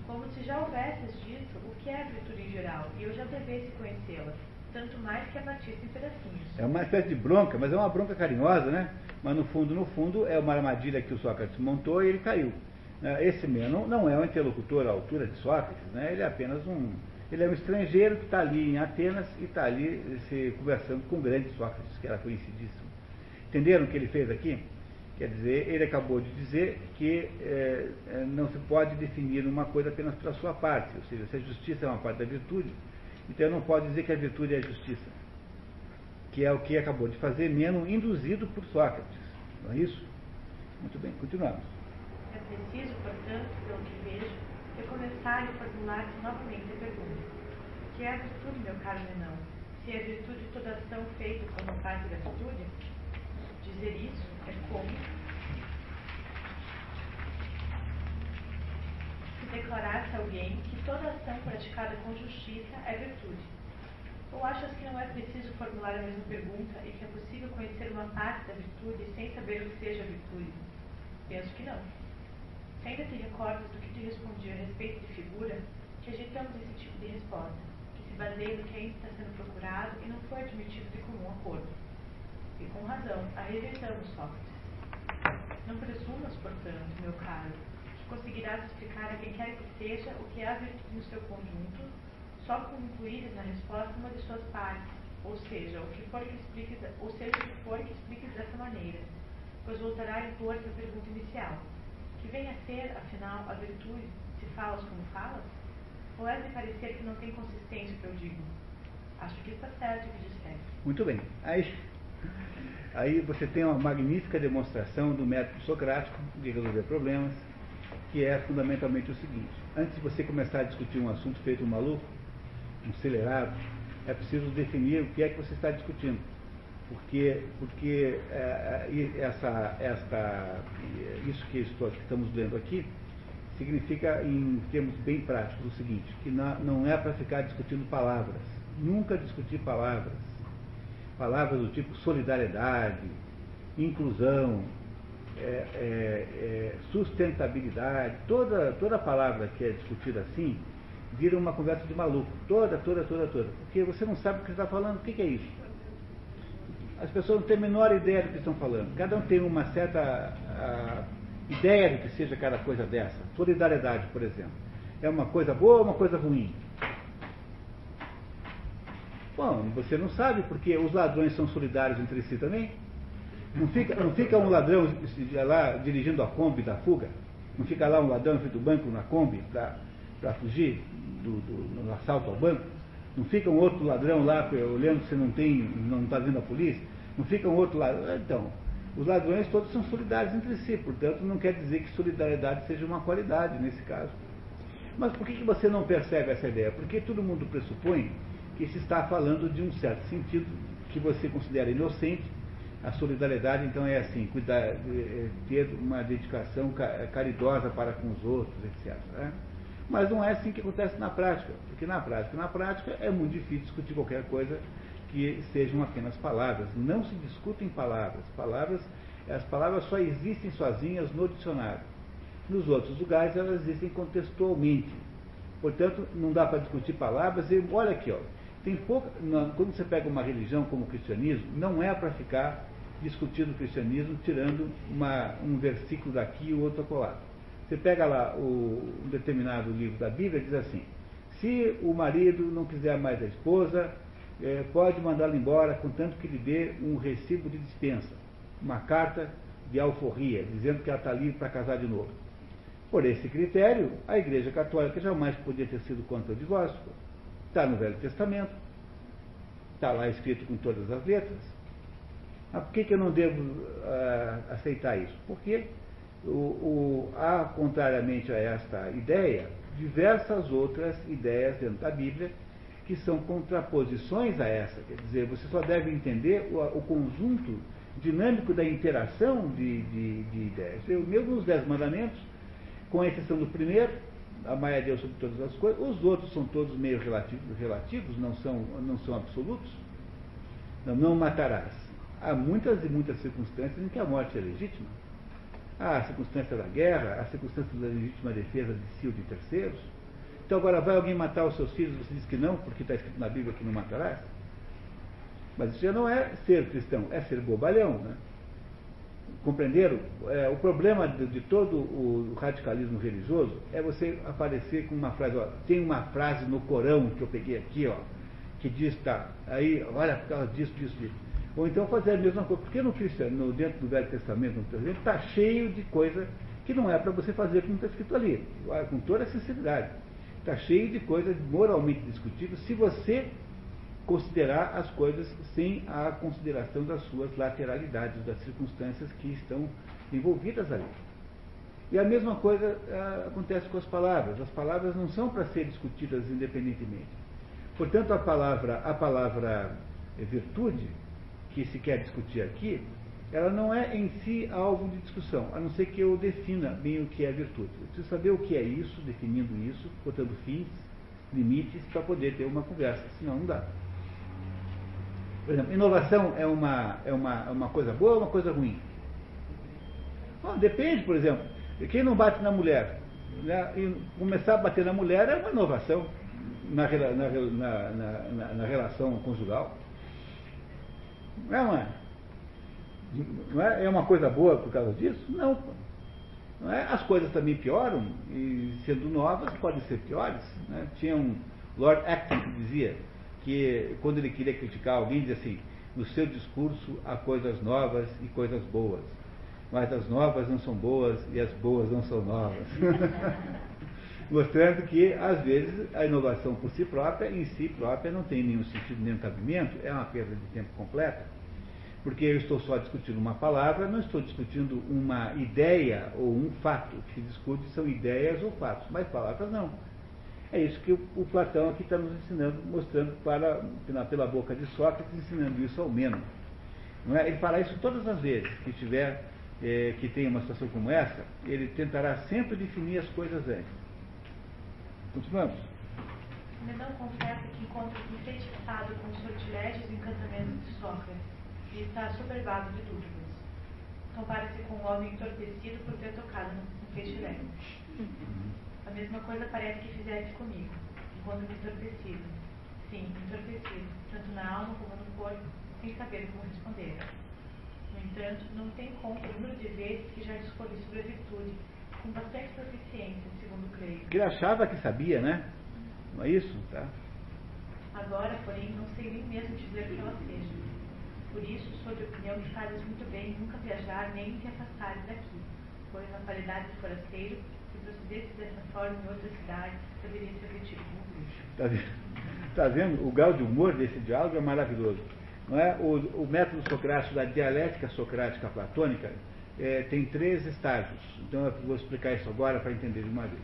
Como se já houvesses dito o que é a virtude em geral, e eu já devesse conhecê-la, tanto mais que a partisse em pedacinhos. É uma espécie de bronca, mas é uma bronca carinhosa, né? Mas no fundo, no fundo, é uma armadilha que o Sócrates montou e ele caiu. Né? Esse mesmo não é um interlocutor à altura de Sócrates, né? ele é apenas um. Ele é um estrangeiro que está ali em Atenas e está ali se conversando com o grande Sócrates, que era conhecidíssimo. Entenderam o que ele fez aqui? Quer dizer, ele acabou de dizer que é, não se pode definir uma coisa apenas pela sua parte, ou seja, se a justiça é uma parte da virtude, então não pode dizer que a virtude é a justiça, que é o que acabou de fazer, menos induzido por Sócrates. Não é isso? Muito bem, continuamos. É preciso, portanto, recomeçar e formular-se novamente a pergunta: que é a virtude, meu caro Menão? Se é virtude toda ação feita como parte da virtude? Dizer isso é como se declarasse alguém que toda ação praticada com justiça é virtude. Ou achas que não é preciso formular a mesma pergunta e que é possível conhecer uma parte da virtude sem saber o que seja virtude? Penso que não. Ainda te recordas do que te respondi a respeito de figura, que ajeitamos esse tipo de resposta, que se baseia no que ainda está sendo procurado e não foi admitido de comum acordo. E com razão, a rejeitamos, Sócrates. Não presumas, portanto, meu caro, que conseguirás explicar a quem quer que seja o que é a virtude no seu conjunto, só com incluires na resposta uma de suas partes, ou seja, o que for que expliques, ou seja, o que for que expliques dessa maneira, pois voltará a impor-se a pergunta inicial, que vem a ser, afinal, a virtude, se falas como falas? Ou é de parecer que não tem consistência o que eu digo? Acho que está certo o que disseste. Muito bem. Aí, aí você tem uma magnífica demonstração do método socrático de resolver problemas, que é fundamentalmente o seguinte. Antes de você começar a discutir um assunto feito um maluco, um acelerado, é preciso definir o que é que você está discutindo. Porque, porque é, essa, esta, isso que, estamos lendo aqui significa, em termos bem práticos, o seguinte, que não, não é para ficar discutindo palavras. Nunca discutir palavras. Palavras do tipo solidariedade, inclusão, é, é, é, sustentabilidade, toda, toda palavra que é discutida assim, vira uma conversa de maluco. Toda, toda, toda, toda. Porque você não sabe o que está falando. O que é isso? As pessoas não têm a menor ideia do que estão falando. Cada um tem uma certa ideia do que seja cada coisa dessa. Solidariedade, por exemplo. É uma coisa boa ou uma coisa ruim? Bom, você não sabe, porque os ladrões são solidários entre si também. Não fica, não fica um ladrão lá dirigindo a Kombi da fuga? Não fica lá um ladrão frente do banco na Kombi para fugir do, do, no assalto ao banco? Não fica um outro ladrão lá olhando se não tem, não está vindo a polícia? Não fica um outro ladrão? Então, os ladrões todos são solidários entre si, portanto não quer dizer que solidariedade seja uma qualidade nesse caso. Mas por que, que você não percebe essa ideia? Porque todo mundo pressupõe que se está falando de um certo sentido que você considera inocente. A solidariedade, então, é assim, cuidar, é, ter uma dedicação caridosa para com os outros, etc. Né? Mas não é assim que acontece na prática, porque na prática, na prática é muito difícil discutir qualquer coisa que sejam apenas palavras. Não se discutem palavras. Palavras, as palavras só existem sozinhas no dicionário. Nos outros lugares elas existem contextualmente. Portanto, não dá para discutir palavras. E olha aqui, ó, tem pouca, quando você pega uma religião como o cristianismo, não é para ficar discutindo o cristianismo, tirando uma, um versículo daqui e outro acolá. Você pega lá o, um determinado livro da Bíblia e diz assim: se o marido não quiser mais a esposa, é, pode mandá-la embora, contanto que lhe dê um recibo de dispensa, uma carta de alforria, dizendo que ela está livre para casar de novo. Por esse critério, a Igreja Católica jamais podia ter sido contra o divórcio. Está no Velho Testamento, está lá escrito com todas as letras. Mas por que, que eu não devo uh, aceitar isso? Porque, o, o, há, contrariamente a esta ideia, diversas outras ideias dentro da Bíblia que são contraposições a essa. Quer dizer, você só deve entender o, o conjunto dinâmico da interação de, de, de ideias. Eu, mesmo os Dez Mandamentos, com exceção do primeiro, amar a Deus sobre todas as coisas, os outros são todos meio relativos, relativos não, são, não são absolutos. Não, não matarás. Há muitas e muitas circunstâncias em que a morte é legítima. Há a circunstância da guerra, a circunstância da legítima defesa de si ou de terceiros então agora vai alguém matar os seus filhos, você diz que não, porque está escrito na Bíblia que não matarás? Mas isso já não é ser cristão, é ser bobalhão. Né? Compreenderam? É, o problema de, de, todo o radicalismo religioso é você aparecer com uma frase, ó, tem uma frase no Corão que eu peguei aqui, ó, que diz, tá, aí, olha, por causa disso, disso, disso. Ou então fazer a mesma coisa, porque no, cristiano, dentro do Velho Testamento, no Testamento, está cheio de coisa que não é para você fazer como está escrito ali, com toda a sinceridade. Está cheio de coisas moralmente discutíveis se você considerar as coisas sem a consideração das suas lateralidades, das circunstâncias que estão envolvidas ali. E a mesma coisa ah, acontece com as palavras. As palavras não são para ser discutidas independentemente. Portanto, a palavra, a palavra virtude, que se quer discutir aqui, ela não é em si alvo de discussão, a não ser que eu defina bem o que é virtude. Eu preciso saber o que é isso, definindo isso, botando fins, limites, para poder ter uma conversa, senão não dá. Por exemplo, inovação é uma, é uma, é uma coisa boa ou uma coisa ruim? Bom, depende, por exemplo. Quem não bate na mulher? Né? Começar a bater na mulher é uma inovação na, na, na, na relação conjugal. Não é, é? Não é? é uma coisa boa por causa disso? Não. não é? As coisas também pioram, e sendo novas, podem ser piores. Né? Tinha um Lord Acton que dizia que quando ele queria criticar alguém, dizia assim, no seu discurso há coisas novas e coisas boas. Mas as novas não são boas e as boas não são novas. Mostrando que, às vezes, a inovação por si própria, em si própria, não tem nenhum sentido, nenhum cabimento, é uma perda de tempo completa porque eu estou só discutindo uma palavra, não estou discutindo uma ideia ou um fato. O que se discute são ideias ou fatos, mas palavras não. É isso que o, Platão aqui está nos ensinando, mostrando para, pela boca de Sócrates, ensinando isso ao menos. É? Ele fará isso todas as vezes que tiver, é, que tem uma situação como essa, ele tentará sempre definir as coisas antes. Continuamos. Menão confessa que encontra-se com os sortilégios e encantamentos de Sócrates e está soberbado de dúvidas. Compara-se com um homem entorpecido por ter tocado no peixe leve. A mesma coisa parece que fizesse comigo, enquanto entorpecido. Sim, entorpecido, tanto na alma como no corpo, sem saber como responder. No entanto, não tem conta o número de vezes que já discorri sobre a virtude, com bastante proficiência, segundo creio. Que ele achava que sabia, né? Não é isso? Tá? Agora, porém, não sei nem mesmo dizer o que ela seja. Por isso, sou de opinião que fazes muito bem nunca viajar nem te afastares daqui, pois na qualidade de forasteiro, se procedesse dessa forma em outras cidades, poderia ser retido Está vendo? Tá vendo? O grau de humor desse diálogo é maravilhoso. Não é? o, o método socrático da dialética socrática platônica é, tem três estágios. Então eu vou explicar isso agora para entender de uma vez.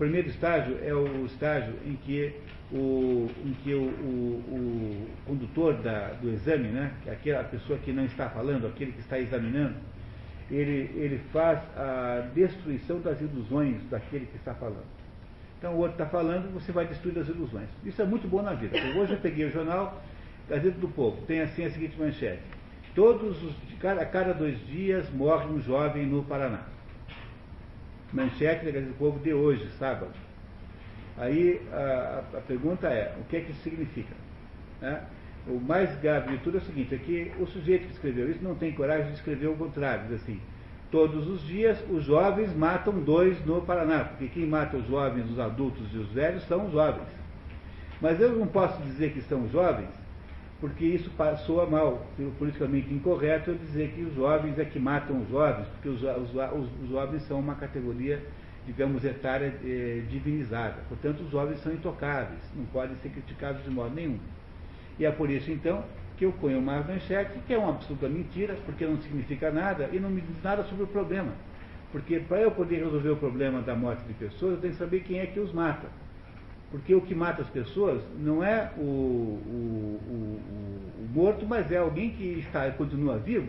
O primeiro estágio é o estágio em que o, em que o, o, o condutor da, do exame, né, é aquela pessoa que não está falando, aquele que está examinando, ele, ele faz a destruição das ilusões daquele que está falando. Então o outro está falando, você vai destruir as ilusões. Isso é muito bom na vida. Então, hoje eu peguei o jornal Gazeta do Povo, tem assim a seguinte manchete. Todos os, a cada dois dias morre um jovem no Paraná. Manchete da Gazeta do Povo de hoje, sábado. Aí a, a, pergunta é, o que é que isso significa? Né? O mais grave de tudo é o seguinte, é que o sujeito que escreveu isso não tem coragem de escrever o contrário, diz assim, todos os dias os jovens matam dois no Paraná, porque quem mata os jovens, os adultos e os velhos são os jovens. Mas eu não posso dizer que são os jovens, porque isso soa mal, politicamente incorreto eu dizer que os jovens é que matam os jovens, porque os, os, os, os jovens são uma categoria digamos, etária eh, divinizada. Portanto, os jovens são intocáveis, não podem ser criticados de modo nenhum. E é por isso, então, que eu ponho uma manchete, que é uma absoluta mentira, porque não significa nada e não me diz nada sobre o problema. Porque para eu poder resolver o problema da morte de pessoas, eu tenho que saber quem é que os mata. Porque o que mata as pessoas não é o, o, o, o morto, mas é alguém que está, continua vivo,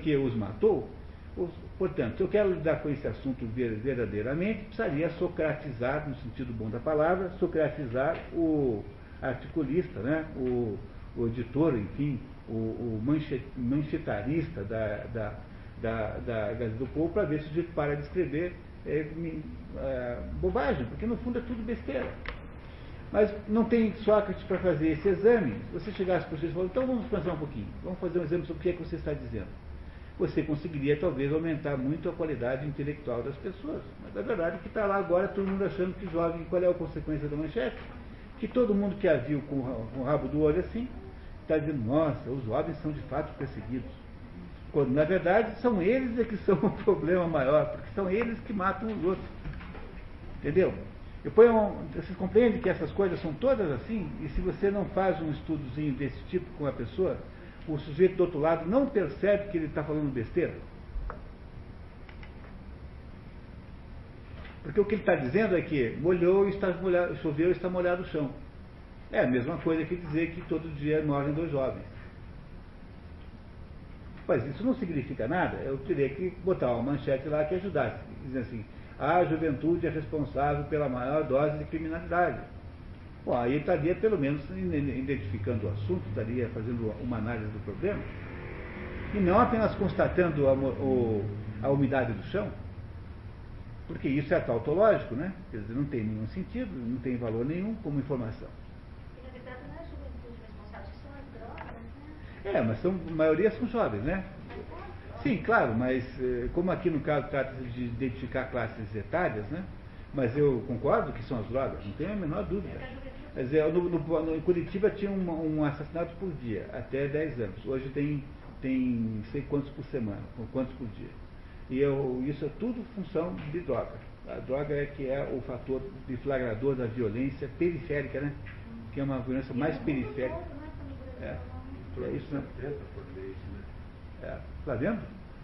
que os matou, Portanto, se eu quero lidar com esse assunto verdadeiramente, precisaria socratizar, no sentido bom da palavra, socratizar o articulista, né? o, o editor, enfim, o, o manchetarista da, da, da, da Gazeta do Povo, para ver se o para de escrever é, é, bobagem, porque no fundo é tudo besteira. Mas não tem Sócrates para fazer esse exame. Se você chegasse para vocês e falasse, então vamos pensar um pouquinho, vamos fazer um exame sobre o que é que você está dizendo você conseguiria talvez aumentar muito a qualidade intelectual das pessoas. Mas a verdade é que está lá agora todo mundo achando que jovem, qual é a consequência da manchete? Que todo mundo que a viu com o rabo do olho assim, está dizendo, nossa, os jovens são de fato perseguidos. Quando na verdade são eles é que são o problema maior, porque são eles que matam os outros. Entendeu? Depois, você compreende que essas coisas são todas assim, e se você não faz um estudozinho desse tipo com a pessoa, o sujeito do outro lado não percebe que ele está falando besteira? Porque o que ele está dizendo é que molhou e está molhado, choveu e está molhado o chão. É a mesma coisa que dizer que todo dia morrem dois jovens. Mas isso não significa nada. Eu teria que botar uma manchete lá que ajudasse. Dizer assim, a juventude é responsável pela maior dose de criminalidade. Bom, aí estaria pelo menos identificando o assunto, estaria fazendo uma análise do problema, e não apenas constatando a, o, a umidade do chão, porque isso é tautológico, né? Quer dizer, não tem nenhum sentido, não tem valor nenhum como informação. E, na verdade, não é a juventude responsável, são as drogas, né? É, mas são, a maioria são jovens, né? Sim, claro, mas eh, como aqui no caso trata-se de identificar classes etárias, né? Mas eu concordo que são as drogas, não tenho a menor dúvida. Quer dizer, no, no, em Curitiba tinha um, um, assassinato por dia, até 10 anos. Hoje tem, tem sei quantos por semana, quantos por dia. E eu, isso é tudo função de droga. A droga é que é o fator deflagrador da violência periférica, né? Que é uma violência mais periférica. É, é isso, né? É, tá vendo?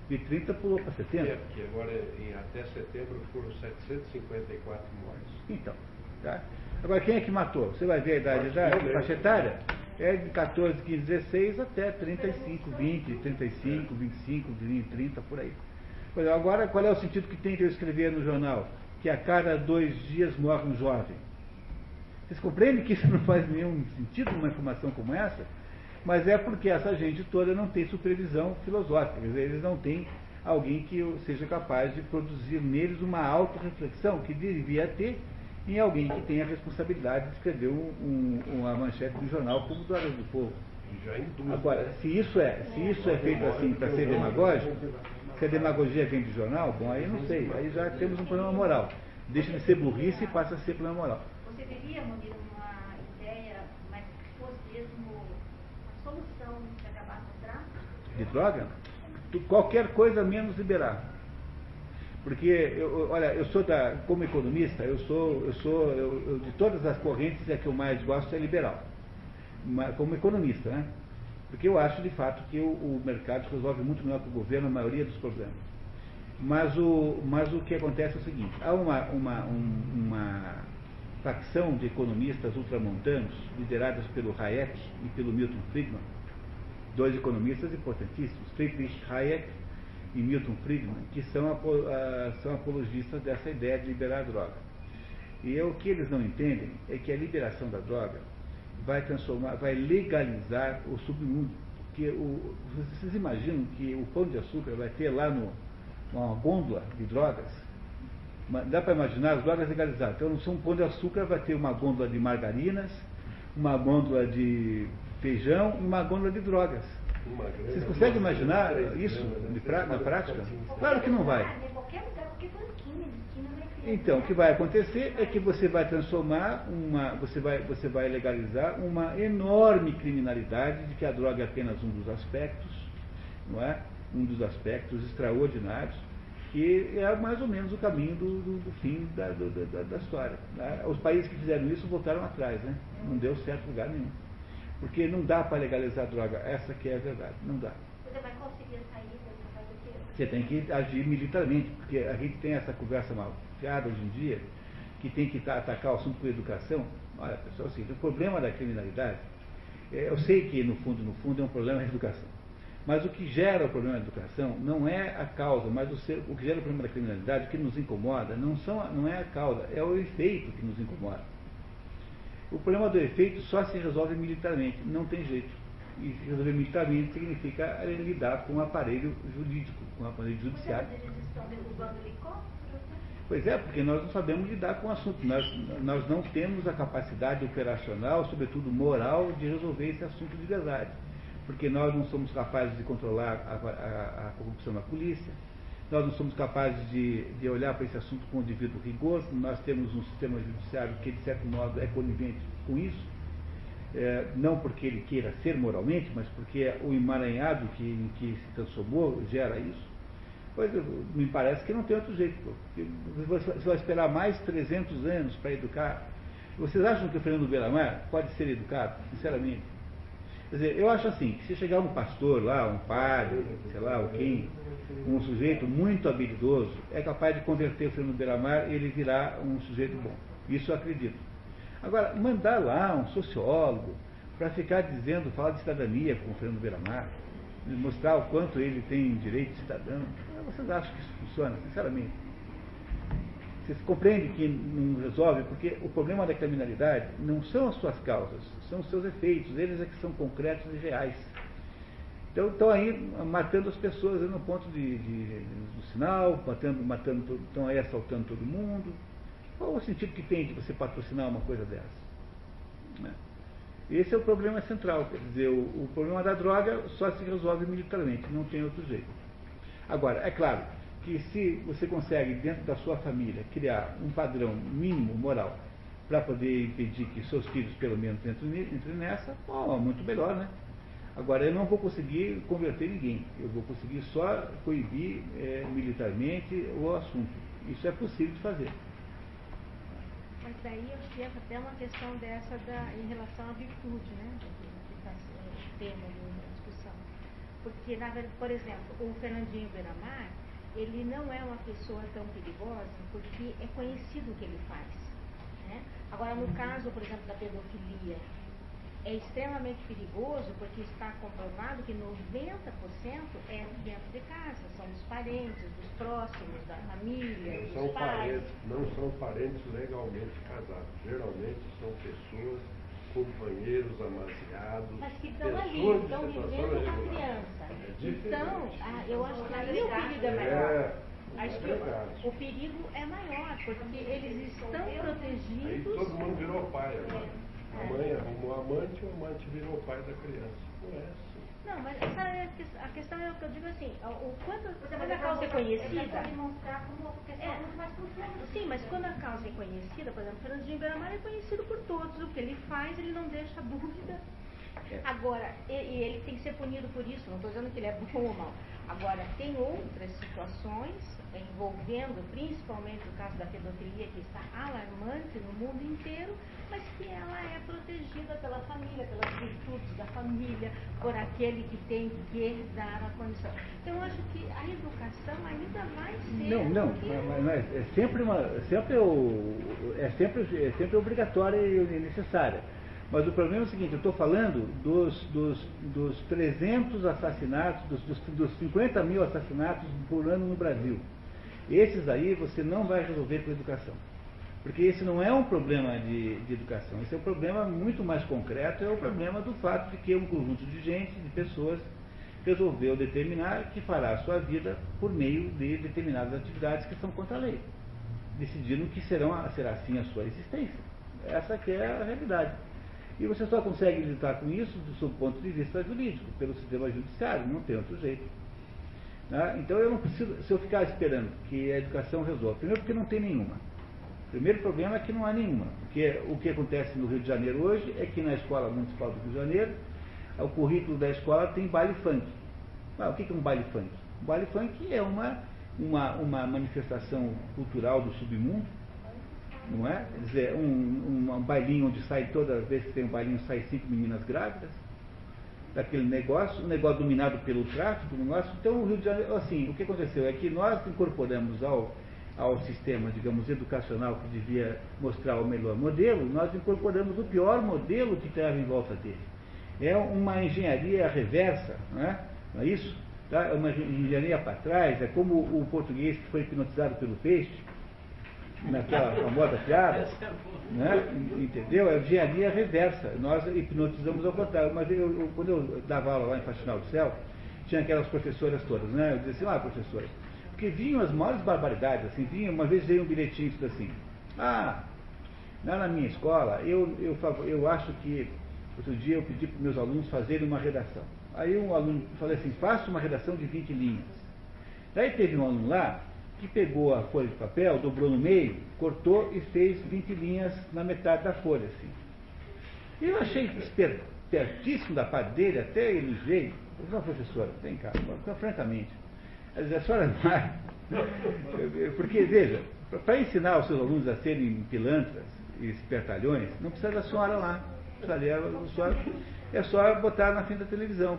De 30 pulou para 70. É, porque agora em, até setembro foram 754 mortes. Então, tá? Agora quem é que matou? Você vai ver a idade da faixa etária? É de 14, 15, 16 até 35, 20, 35, 25, 20, 30, por aí. Pois agora, qual é o sentido que tem que eu escrever no jornal? Que a cada dois dias morre um jovem. Vocês compreendem que isso não faz nenhum sentido numa informação como essa? Mas é porque essa gente toda não tem supervisão filosófica, quer dizer, eles não têm alguém que seja capaz de produzir neles uma autorreflexão que devia ter em alguém que tenha a responsabilidade de escrever um, um, uma manchete do jornal como do Horas do Povo. Agora, se isso é, se isso é feito assim para ser demagógico, se a demagogia vem do jornal, bom, aí não sei, aí já temos um problema moral. Deixa de ser burrice e passa a ser problema moral. Você teria, Munir, de droga, qualquer coisa menos liberar. Porque, eu, olha, eu sou da, como economista, eu sou, eu sou, eu, eu, de todas as correntes, a que eu mais gosto é liberal. Como economista, né? Porque eu acho, de fato, que o, o mercado resolve muito melhor que o governo a maioria dos problemas. Mas o, mas o que acontece é o seguinte, há uma, uma, um, uma facção de economistas ultramontanos, lideradas pelo Hayek e pelo Milton Friedman, dois economistas importantíssimos, Friedrich Hayek e Milton Friedman, que são, são apologistas dessa ideia de liberar a droga. E o que eles não entendem é que a liberação da droga vai transformar, vai legalizar o submundo. Porque o, vocês imaginam que o pão de açúcar vai ter lá no, uma gôndola de drogas? Dá para imaginar as drogas legalizadas. Então, não um pão de açúcar, vai ter uma gôndola de margarinas, uma gôndola de feijão e uma gôndola de drogas. Vocês conseguem imaginar isso na prática? Claro que não vai. Então, o que vai acontecer é que você vai transformar uma, você vai, você vai legalizar uma enorme criminalidade de que a droga é apenas um dos aspectos, não é? Um dos aspectos extraordinários, que é mais ou menos o caminho do, do, do fim da, do, da, da, história. Né? Os países que fizeram isso voltaram atrás, né? Não deu certo lugar nenhum. Porque não dá para legalizar droga, essa que é a verdade, não dá. Você vai conseguir sair Você tem que agir militarmente, porque a gente tem essa conversa mal fiada hoje em dia, que tem que atacar o assunto com educação. Olha, pessoal, assim, o problema da criminalidade, é, eu sei que no fundo, no fundo, é um problema da educação. Mas o que gera o problema da educação não é a causa, mas o, ser, o que gera o problema da criminalidade, o que nos incomoda, não, são, não é a causa, é o efeito que nos incomoda. O problema do efeito só se resolve militarmente, não tem jeito. E resolver militarmente significa lidar com o aparelho jurídico, com o aparelho judiciário. Pois é, porque nós não sabemos lidar com o assunto. Nós, nós não temos a capacidade operacional, sobretudo moral, de resolver esse assunto de verdade. Porque nós não somos capazes de controlar a, a, a corrupção na polícia, nós não somos capazes de, de olhar para esse assunto com o devido rigor, nós temos um sistema judiciário que, de certo modo, é conivente com isso, é, não porque ele queira ser moralmente, mas porque o emaranhado que, em que se transformou gera isso. Pois me parece que não tem outro jeito. Você vai esperar mais 300 anos para educar. Vocês acham que o Fernando Belamar pode ser educado, sinceramente? Quer dizer, eu acho assim, que se chegar um pastor lá, um padre, sei lá, alguém, um sujeito muito habilidoso, é capaz de converter o Fernando Beiramar e ele virar um sujeito bom. Isso eu acredito. Agora, mandar lá um sociólogo para ficar dizendo, falar de cidadania com o Fernando Beiramar, mostrar o quanto ele tem direito de cidadão, vocês acham que isso funciona, sinceramente? Vocês compreendem que não resolve, porque o problema da criminalidade não são as suas causas, são os seus efeitos, eles é que são concretos e reais. Então estão aí matando as pessoas no ponto de, de, do sinal, matando, matando, estão aí assaltando todo mundo. Qual o sentido que tem de você patrocinar uma coisa dessa? Né? Esse é o problema central, quer dizer, o, o problema da droga só se resolve militarmente, não tem outro jeito. Agora, é claro que se você consegue, dentro da sua família, criar um padrão mínimo moral para poder impedir que seus filhos, pelo menos, entrem, entrem nessa, oh, muito melhor, né? Agora, eu não vou conseguir converter ninguém, eu vou conseguir só coibir é, militarmente o assunto. Isso é possível de fazer. Mas daí eu chego até uma questão dessa da, em relação à virtude, né? Que está o tema da discussão. Porque, na por exemplo, o Fernandinho Beiramar, ele não é uma pessoa tão perigosa porque é conhecido o que ele faz. Né? Agora, no caso, por exemplo, da pedofilia, é extremamente perigoso porque está comprovado que 90% é dentro de casa, são dos parentes, dos próximos, da família, não dos são pais. Parentes, não são parentes legalmente casados. Geralmente são pessoas, companheiros amaziados. Mas que estão ali, estão vivendo com a criança. É. Então, ah, eu acho que aí o perigo é maior. É, Acho é que verdade. o perigo é maior, porque eles estão Aí protegidos. todo mundo virou pai agora. A É. mãe arrumou amante e o amante virou pai da criança. Não é assim. Não, mas é a ques- a questão é o que eu digo assim, o quanto, Você quando a causa é conhecida. É. muito mais profunda. Sim, mas quando a causa é conhecida, por exemplo, Fernandinho Beiramar é conhecido por todos. O que ele faz, ele não deixa dúvida. É. Agora, e, e ele tem que ser punido por isso, não estou dizendo que ele é bom ou mal. Agora, tem outras situações envolvendo, principalmente o caso da pedofilia, que está alarmante no mundo inteiro, mas que ela é protegida pela família, pelas da família, por aquele que tem que dar a condição. Então, eu acho que a educação ainda vai ser. Não, não, mas, mas é sempre uma, é sempre o, é sempre, é sempre obrigatória e necessária. Mas o problema é o seguinte, eu estou falando dos, dos, dos 300 assassinatos, dos, dos, dos 50 mil assassinatos por ano no Brasil. Esses aí você não vai resolver com educação. Porque esse não é um problema de, de educação, esse é um problema muito mais concreto, é o problema do fato de que um conjunto de gente, de pessoas, resolveu determinar que fará a sua vida por meio de determinadas atividades que são contra a lei, decidindo que serão, será assim a sua existência. Essa que é a realidade. E você só consegue lidar com isso do seu ponto de vista jurídico, pelo sistema judiciário, não tem outro jeito. Né? Então eu não preciso, se eu ficar esperando que a educação resolva, primeiro porque não tem nenhuma. O primeiro problema é que não há nenhuma. Porque o que acontece no Rio de Janeiro hoje é que na Escola Municipal do Rio de Janeiro, o currículo da escola tem baile funk. Ah, o que é um baile funk? O baile funk é uma, uma, uma manifestação cultural do submundo, não é? Quer dizer, um, um bailinho onde sai toda vez que tem um bailinho sai cinco meninas grávidas, daquele negócio, um negócio dominado pelo tráfico, um negócio. Então o Rio de Janeiro, assim, o que aconteceu é que nós incorporamos ao, ao sistema, digamos, educacional que devia mostrar o melhor modelo, nós incorporamos o pior modelo que estava em volta dele. É uma engenharia reversa, não é? Não é isso? Tá? É uma engenharia para trás, é como o português que foi hipnotizado pelo peixe, naquela famosa piada, né? entendeu? É engenharia reversa. Nós hipnotizamos ao contrário. Mas eu, eu- quando eu dava aula lá em Faxinal do Céu, tinha aquelas professoras todas, né? Eu dizia assim, ah, professora, porque vinham as maiores barbaridades, assim, vinha, uma vez veio um bilhetinho escrito assim, ah, lá na minha escola, eu, eu, eu acho que outro dia eu pedi para meus alunos fazerem uma redação. Aí um aluno falou assim, faça uma redação de 20 linhas. Daí teve um aluno lá que pegou a folha de papel, dobrou no meio, cortou e fez 20 linhas na metade da folha, assim. Eu achei esper- espertíssimo da parte dele, até ele veio. Eu falei, "Não, professora, vem cá, então, francamente. Ela a senhora vai. Porque, veja, para ensinar os seus alunos a serem pilantras e espertalhões, não precisa da senhora lá. A é só botar na frente da televisão.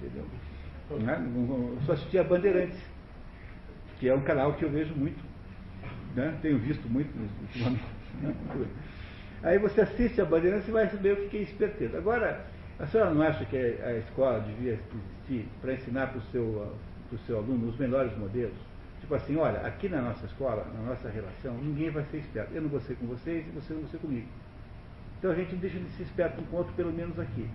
Entendeu? Né? Não- não- só assistia Bandeirantes, que é um canal que eu vejo muito. Né? Tenho visto muito ultimamente. Aí você assiste a Bandeirantes e vai saber o que é esperteza. Agora, a senhora não acha que a escola devia existir para ensinar para o seu, pro seu aluno os melhores modelos? Tipo assim, olha, aqui na nossa escola, na nossa relação, ninguém vai ser esperto. Eu não vou ser com vocês e você não vai ser comigo. Então a gente deixa de ser esperto um o outro, pelo menos aqui.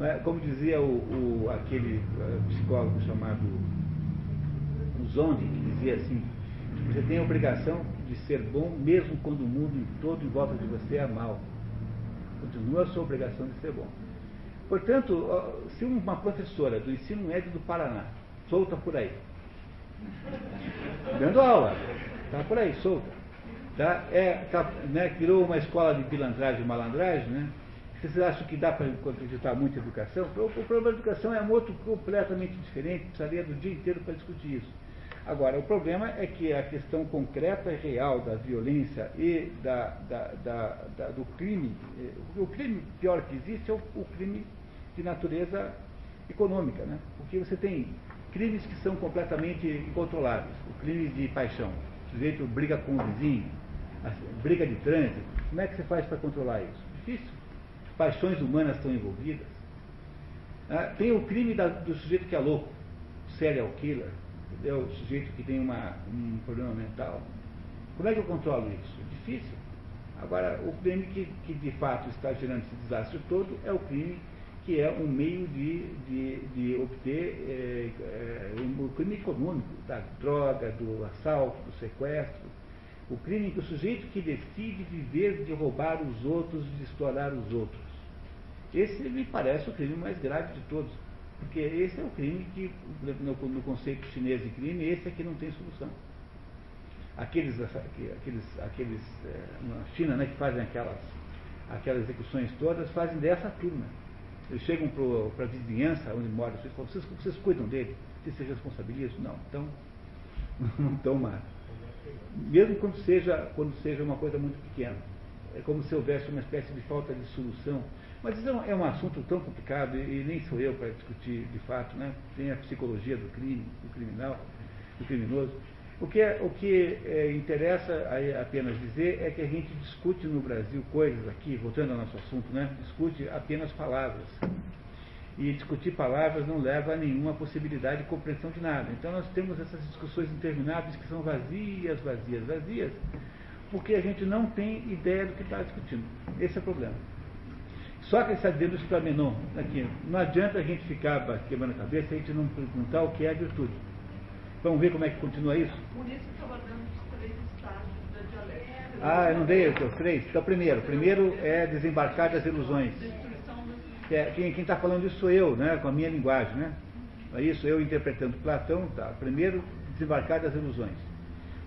É? Como dizia o, o aquele uh, psicólogo chamado Zondi, que dizia assim, você tem a obrigação de ser bom mesmo quando o mundo todo em volta de você é mal. Continua a sua obrigação de ser bom. Portanto, se uma professora do ensino médio do Paraná, solta por aí, dando aula, está por aí, solta? É, tá, né, criou uma escola de pilantragem e malandragem, né? Vocês acham que dá para acreditar muito em educação? O problema da educação é um outro completamente diferente, precisaria do dia inteiro para discutir isso. Agora, o problema é que a questão concreta e real da violência e da, da, da, da do crime, eh, o crime pior que existe é o, o, crime de natureza econômica, né? porque você tem crimes que são completamente incontroláveis, o crime de paixão, o sujeito briga com o vizinho, briga de trânsito, como é que você faz para controlar isso? Difícil. Paixões humanas estão envolvidas. Ah, tem o crime da, do sujeito que é louco, serial killer, é o sujeito que tem uma, um problema mental. Como é que eu controlo isso? Difícil. Agora, o crime que, que de fato está gerando esse desastre todo é o crime que é um meio de, de, de obter é, é, um crime econômico, da droga, do assalto, do sequestro. O crime que o sujeito que decide viver de roubar os outros, de explorar os outros. Esse me parece o crime mais grave de todos. Porque esse é o crime que, no, no conceito chinês de crime, esse é que não tem solução. Aqueles, aqueles, aqueles é, na China, né, que fazem aquelas, aquelas execuções todas, fazem dessa turma. Eles chegam para a vizinhança onde moram, vocês falam, vocês, vocês cuidam dele? Vocês se responsabilizam? Não, então não estão mais. Mesmo quando seja, quando seja uma coisa muito pequena. É como se houvesse uma espécie de falta de solução mas isso é um assunto tão complicado e, nem sou eu para discutir de fato, né? Tem a psicologia do crime, do criminal, do criminoso. O que, é, o que é, interessa apenas dizer é que a gente discute no Brasil coisas aqui, voltando ao nosso assunto, né? Discute apenas palavras. E discutir palavras não leva a nenhuma possibilidade de compreensão de nada. Então nós temos essas discussões intermináveis que são vazias, vazias, vazias, porque a gente não tem ideia do que está discutindo. Esse é o problema. Só que está dizendo isso para aqui. Não adianta a gente ficar queimando a cabeça se a gente não perguntar o que é a virtude. Vamos ver como é que continua isso? Por isso que eu dando os três estágios da dialética. Ah, eu não dei os três? Então, primeiro. Primeiro é desembarcar das ilusões. É, quem está falando isso sou eu, né, com a minha linguagem. Né? É isso, eu interpretando Platão. Tá. Primeiro, desembarcar das ilusões.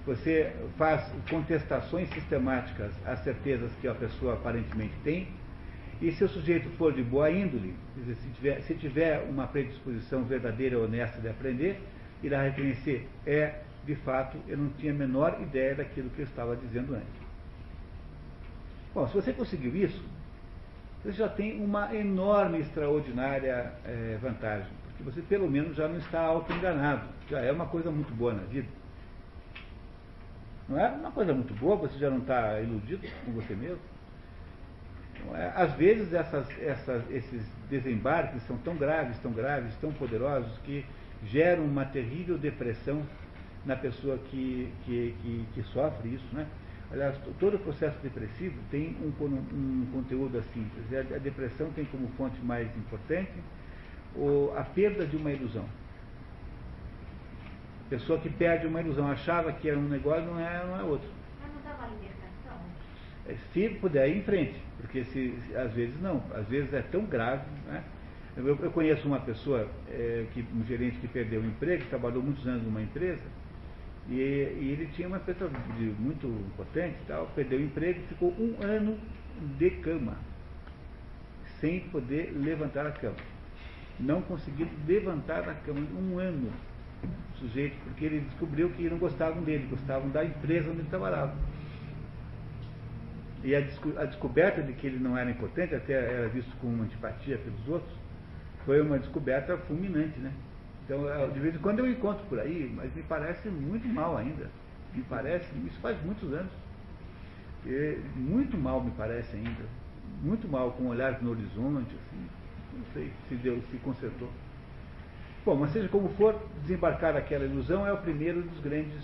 Você faz contestações sistemáticas às certezas que a pessoa aparentemente tem e se o sujeito for de boa índole, dizer, se, tiver, se tiver uma predisposição verdadeira e honesta de aprender, irá reconhecer, é, de fato, eu não tinha a menor ideia daquilo que eu estava dizendo antes. Bom, se você conseguiu isso, você já tem uma enorme, extraordinária é, vantagem, porque você pelo menos já não está auto-enganado, já é uma coisa muito boa na vida. Não é uma coisa muito boa, você já não está iludido com você mesmo. É? Às vezes essas, essas, esses desembarques são tão graves, tão graves, tão poderosos, que geram uma terrível depressão na pessoa que, que, que, que sofre isso. Né? Aliás, todo o processo depressivo tem um, um, conteúdo assim. A depressão tem como fonte mais importante o, a perda de uma ilusão. A pessoa que perde uma ilusão, achava que era um negócio, não é, não é outro. Mas não dava libertação? É, se puder ir em frente. Porque se, às vezes não, às vezes é tão grave. Né? Eu, eu conheço uma pessoa, é, que, um gerente que perdeu o emprego, trabalhou muitos anos numa empresa, e, e ele tinha uma empresa muito importante tal, perdeu o emprego e ficou um ano de cama, sem poder levantar a cama. Não conseguiu levantar a cama um ano, sujeito, porque ele descobriu que não gostavam dele, gostavam da empresa onde ele trabalhava. E a, descoberta de que ele não era importante, até era visto com antipatia pelos outros, foi uma descoberta fulminante, né? Então, de vez em quando eu encontro por aí, mas me parece muito mal ainda. Me parece, isso faz muitos anos. E muito mal me parece ainda. Muito mal, com olhares no horizonte, assim. Não sei se Deus se consertou. Bom, mas seja como for, desembarcar aquela ilusão é o primeiro dos grandes,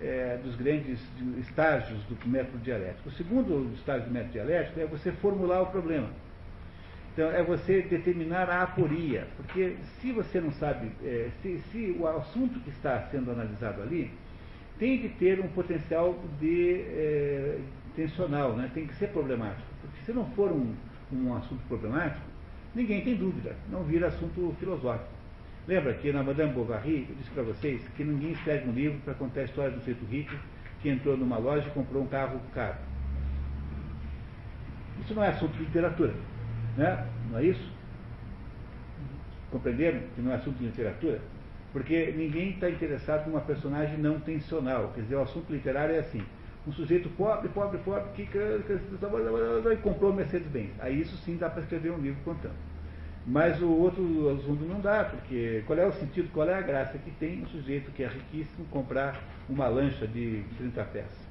é, dos grandes estágios do método dialético. O segundo estágio do método dialético é você formular o problema. Então, é você determinar a aporia, porque se você não sabe, é, se, se, o assunto que está sendo analisado ali tem que ter um potencial de é, tensional, né? tem que ser problemático. Porque se não for um, um assunto problemático, ninguém tem dúvida, não vira assunto filosófico. Lembra que na Madame Bovary, eu disse para vocês que ninguém escreve um livro para contar a história do feito rico que entrou numa loja e comprou um carro caro. Isso não é assunto de literatura. Né? Não é isso? Compreenderam que não é assunto de literatura? Porque ninguém está interessado numa personagem não tensional. Quer dizer, o assunto literário é assim. Um sujeito pobre, pobre, pobre, que, que comprou Mercedes-Benz. Aí isso sim dá para escrever um livro contando. Mas o outro assunto não dá, porque qual é o sentido, qual é a graça que tem um sujeito que é riquíssimo comprar uma lancha de 30 pés?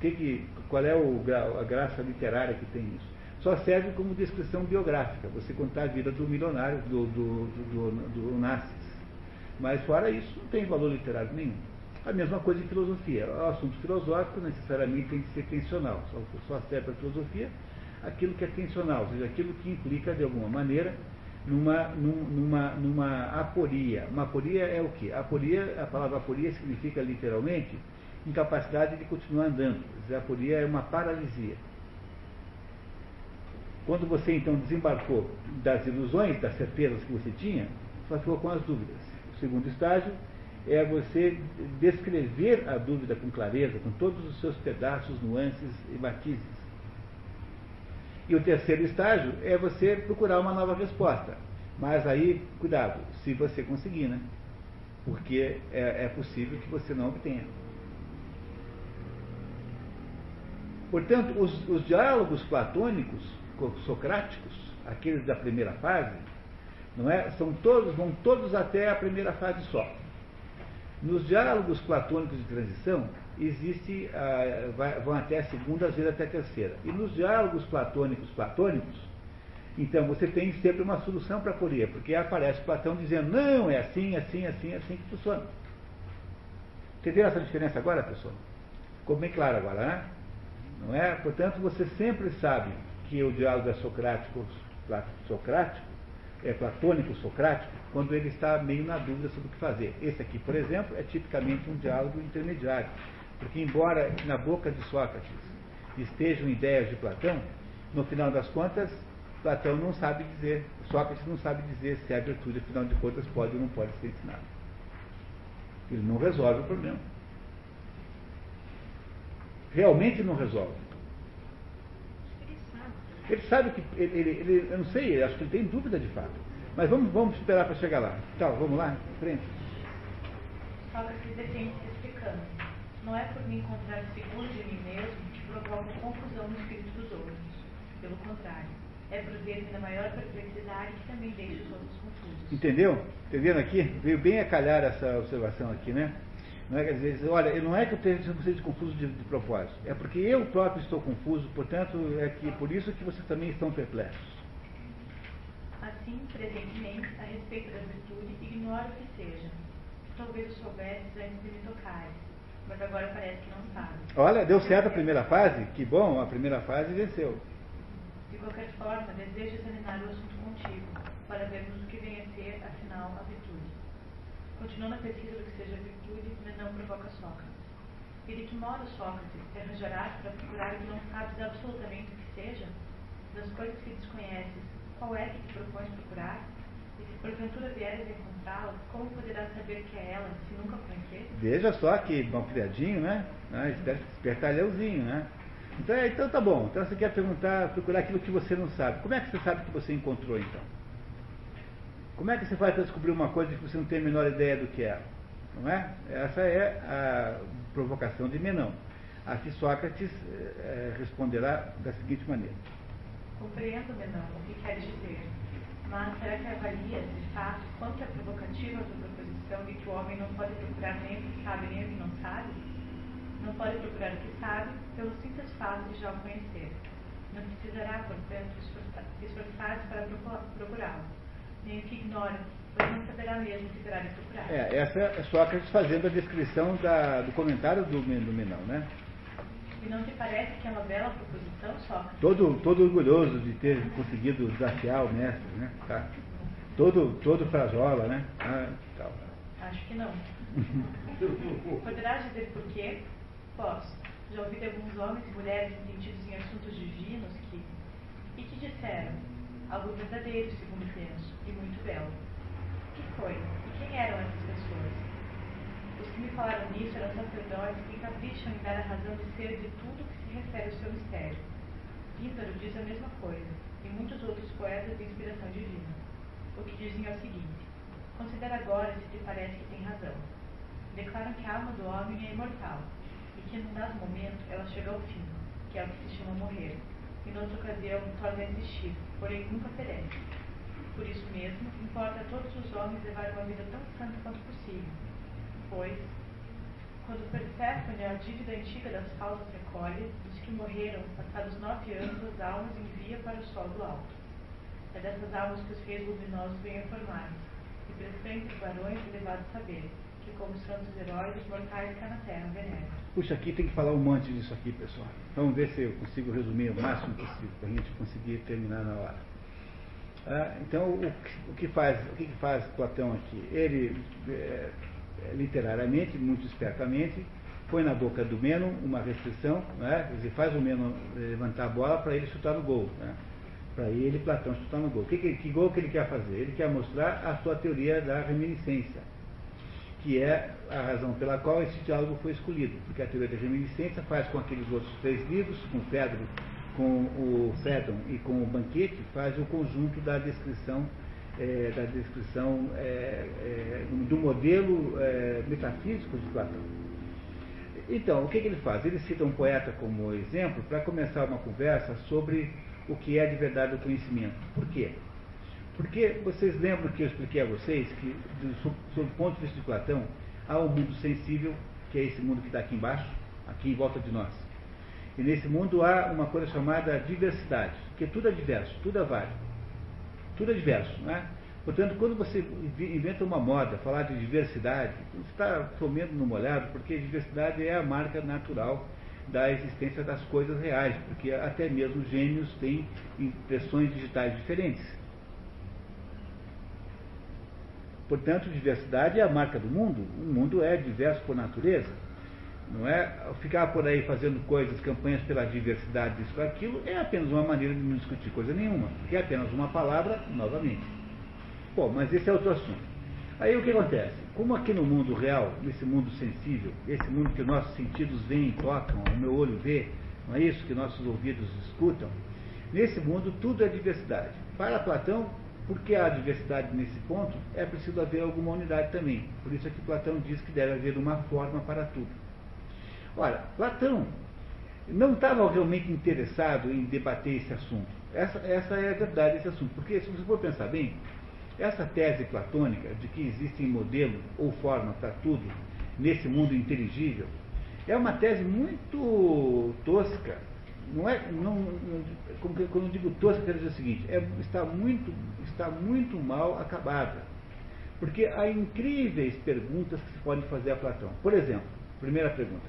Que que, qual é o, a graça literária que tem isso? Só serve como descrição biográfica, você contar a vida do milionário, do, do, do, do Onassis. Mas fora isso, não tem valor literário nenhum. A mesma coisa em filosofia. O assunto filosófico necessariamente tem que ser tensional. Só, só serve para filosofia aquilo que é tensional, ou seja, aquilo que implica, de alguma maneira, numa, numa, numa aporia. Uma aporia é o quê? Aporia, a palavra aporia significa literalmente incapacidade de continuar andando. A aporia é uma paralisia. Quando você então desembarcou das ilusões, das certezas que você tinha, só ficou com as dúvidas. O segundo estágio é você descrever a dúvida com clareza, com todos os seus pedaços, nuances e matizes. E o terceiro estágio é você procurar uma nova resposta. Mas aí, cuidado, se você conseguir, né? Porque é, é possível que você não obtenha. Portanto, os, os diálogos platônicos socráticos, aqueles da primeira fase, não é? São todos, vão todos até a primeira fase só. Nos diálogos platônicos de transição, existe, ah, vai, vão até a segunda, às vezes até a terceira. E nos diálogos platônicos platônicos, então você tem sempre uma solução para a aporia, porque aparece Platão dizendo, não, é assim, assim, assim, assim que funciona. Entenderam essa diferença agora, pessoal? Ficou bem claro agora, né? Não é? Portanto, você sempre sabe que o diálogo é socrático, socrático, é platônico socrático, quando ele está meio na dúvida sobre o que fazer. Esse aqui, por exemplo, é tipicamente um diálogo intermediário, porque embora na boca de Sócrates estejam ideias de Platão, no final das contas, Platão não sabe dizer, Sócrates não sabe dizer se a virtude, afinal de contas, pode ou não pode ser ensinada. Ele não resolve o problema. Realmente não resolve. Ele sabe que. Ele, ele, ele, eu não sei, acho que ele tem dúvida de fato. Mas vamos, vamos esperar para chegar lá. Então, vamos lá? Frente. Sócrates defende se explicando. Não é por me encontrar seguro de mim mesmo que provoca confusão no espírito dos outros. Pelo contrário, é por na maior perplexidade que também deixa os outros confusos. Entendeu? Entendendo aqui? Veio bem a calhar essa observação aqui, né? Não é, quer dizer, olha, não é que eu esteja confuso de, de, propósito, é porque eu próprio estou confuso, portanto, é que por isso que vocês também estão perplexos. Assim, presentemente, a respeito da virtude, ignoro o que seja. Talvez eu soubesse antes de me tocares, mas agora parece que não sabe. Olha, deu certo a primeira fase? Que bom, a primeira fase venceu. De qualquer forma, desejo examinar o assunto contigo, para vermos o que vem a ser, afinal, a virtude. Continuando a pesquisa do que seja virtude, mas não provoca Sócrates. E de que modo Sócrates te arranjarás para procurar o que não sabes absolutamente o que seja? Das coisas que desconheces, qual é que te propões procurar? E se porventura vieres encontrá-la, como poderás saber que é ela, se nunca conheces? Veja só que bom criadinho, né? Ah, espertalhãozinho, né? Então, é, então tá bom. Então você quer perguntar, procurar aquilo que você não sabe. Como é que você sabe que você encontrou então? Como é que você faz para descobrir uma coisa que você não tem a menor ideia do que é? Não é? Essa é a provocação de Menão. A que Sócrates é, responderá da seguinte maneira. Compreendo, Menão, o que queres dizer. Mas será que avalias, de fato, quanto é provocativa a tua proposição de que o homem não pode procurar nem o que sabe nem o que não sabe? Não pode procurar o que sabe pelo simples fato de já o conhecer. Não precisará, portanto, esforçar-se para procurá-lo nem que ignoram, pois não saberá mesmo se terá de procurar. É, essa é Sócrates fazendo a descrição da, do comentário do, do Menão, né? E não te parece que é uma bela proposição, Sócrates? Todo, todo orgulhoso de ter conseguido desafiar o mestre, né? Tá. Todo, todo frajola, né? Ah, tal. Acho que não. Poderás dizer por quê? Posso. Já ouvi de alguns homens e mulheres entendidos em assuntos divinos que. e que disseram algo verdadeiro, segundo penso, e O que foi? E quem eram essas pessoas? Os que me falaram nisso eram sacerdotes que capricham em dar a razão de ser de tudo que se refere ao seu mistério. Píndaro diz a mesma coisa, e muitos outros poetas de inspiração divina. O que dizem é o seguinte: considera agora se te parece que tem razão. Declaram que a alma do homem é imortal, e que num dado momento ela chega ao fim, que é o que se chama morrer, e noutra ocasião torna a existir, porém nunca perece. Por isso mesmo, importa a todos os homens levar uma vida tão santa quanto possível, pois, quando Perséfone a dívida antiga das falsas recolhe, dos que morreram, passados nove anos, as almas envia para o sol do alto. É dessas almas que os reis luminosos vêm a formar-se, e presentes varões elevados saber, que como santos heróis, os mortais cá na terra veneram. Puxa, aqui tem que falar um monte disso aqui, pessoal. Vamos ver se eu consigo resumir o máximo possível para a gente conseguir terminar na hora. Ah, então, o, o, que faz, o que faz Platão aqui? Ele, é, literariamente, muito espertamente, põe na boca do Meno uma restrição, né? quer dizer, faz o Meno levantar a bola para ele chutar no gol. Né? Para ele, Platão chutar no gol. Que, que, que gol que ele quer fazer? Ele quer mostrar a sua teoria da reminiscência que é a razão pela qual esse diálogo foi escolhido, porque a teoria da reminiscência faz com aqueles outros três livros, com o Fedro, com o Fédon e com o Banquete, faz o conjunto da descrição é, da descrição é, é, do modelo é, metafísico de Platão. Então, o que, que ele faz? Ele cita um poeta como exemplo para começar uma conversa sobre o que é de verdade o conhecimento. Por quê? Porque vocês lembram que eu expliquei a vocês que, do, sob o ponto de vista de Platão, há um mundo sensível, que é esse mundo que está aqui embaixo, aqui em volta de nós. E nesse mundo há uma coisa chamada diversidade, porque tudo é diverso, tudo é vário. Tudo é diverso, não é? Portanto, quando você inventa uma moda, falar de diversidade, você está comendo no molhado, porque diversidade é a marca natural da existência das coisas reais, porque até mesmo gêmeos têm impressões digitais diferentes. Portanto, diversidade é a marca do mundo. O mundo é diverso por natureza. Não é ficar por aí fazendo coisas, campanhas pela diversidade, isso aquilo, é apenas uma maneira de não discutir coisa nenhuma, porque é apenas uma palavra, novamente. Bom, mas esse é outro assunto. Aí o que acontece? Como aqui no mundo real, nesse mundo sensível, esse mundo que nossos sentidos veem, tocam, o meu olho vê, não é isso que nossos ouvidos escutam? Nesse mundo tudo é diversidade. Para Platão, porque há diversidade nesse ponto, é preciso haver alguma unidade também. Por isso é que Platão diz que deve haver uma forma para tudo. Ora, Platão não estava realmente interessado em debater esse assunto. Essa, essa é a verdade desse assunto. Porque, se você for pensar bem, essa tese platônica de que existem modelo ou forma para tudo nesse mundo inteligível é uma tese muito tosca não é, não, não, quando eu digo tosca, quero dizer o seguinte, é, está, muito, está muito mal acabada. Porque há incríveis perguntas que se podem fazer a Platão. Por exemplo, primeira pergunta.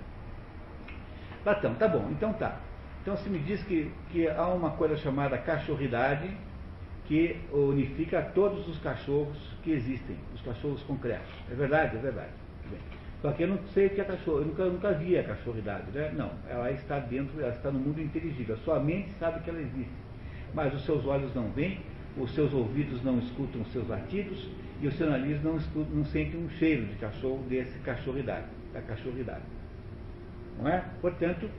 Platão, tá bom, então tá. Então se me diz que, que há uma coisa chamada cachorridade que unifica todos os cachorros que existem, os cachorros concretos. É verdade? É verdade. Bem. Só que eu não sei o que é cachorro, eu nunca, nunca vi a cachorridade, né? Não, ela está dentro, ela está no mundo inteligível. A sua mente sabe que ela existe, mas os seus olhos não veem, os seus ouvidos não escutam os seus latidos e o seu nariz não, escuta, não sente um cheiro de cachorro desse cachorridade, da cachorridade. Não é? Portanto,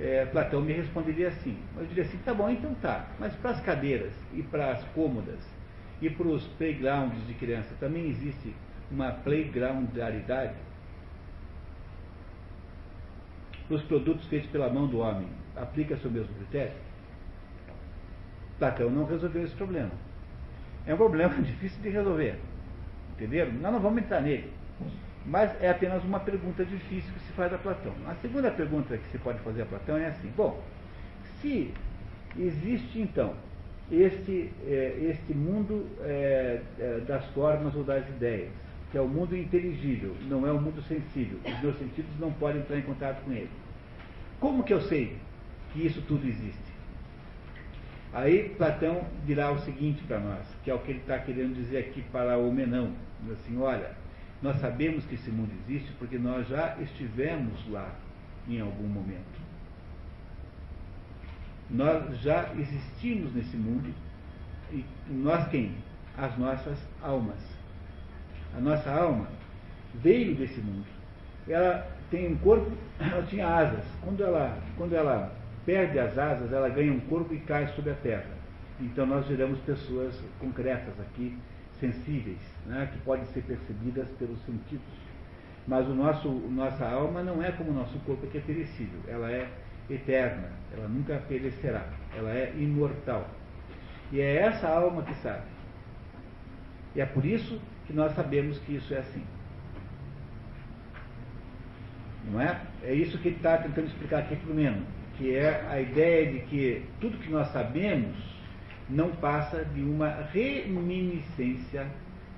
é, Platão me responderia assim. Eu diria assim, tá bom, então tá. Mas para as cadeiras e para as cômodas e para os playgrounds de criança também existe uma playgroundaridade? para os produtos feitos pela mão do homem, aplica-se o mesmo critério? Platão não resolveu esse problema. É um problema difícil de resolver. Entenderam? Nós não vamos entrar nele. Mas é apenas uma pergunta difícil que se faz a Platão. A segunda pergunta que se pode fazer a Platão é assim: bom, se existe então este, é, este mundo é, é, das formas ou das ideias, que é o mundo inteligível, não é o mundo sensível. Os meus sentidos não podem entrar em contato com ele. Como que eu sei que isso tudo existe? Aí Platão dirá o seguinte para nós, que é o que ele está querendo dizer aqui para o Menão. Assim, olha, nós sabemos que esse mundo existe porque nós já estivemos lá em algum momento. Nós já existimos nesse mundo. E nós quem? As nossas almas. A nossa alma veio desse mundo. Ela tem um corpo, ela tinha asas. Quando ela, quando ela perde as asas, ela ganha um corpo e cai sobre a terra. Então nós viramos pessoas concretas aqui, sensíveis, né, que podem ser percebidas pelos sentidos. Mas o nosso, nossa alma não é como o nosso corpo que é perecível, ela é eterna, ela nunca perecerá, ela é imortal. E é essa alma que sabe. E é por isso que nós sabemos que isso é assim. Não é? É isso que ele está tentando explicar aqui para o Meno, que é a ideia de que tudo que nós sabemos não passa de uma reminiscência,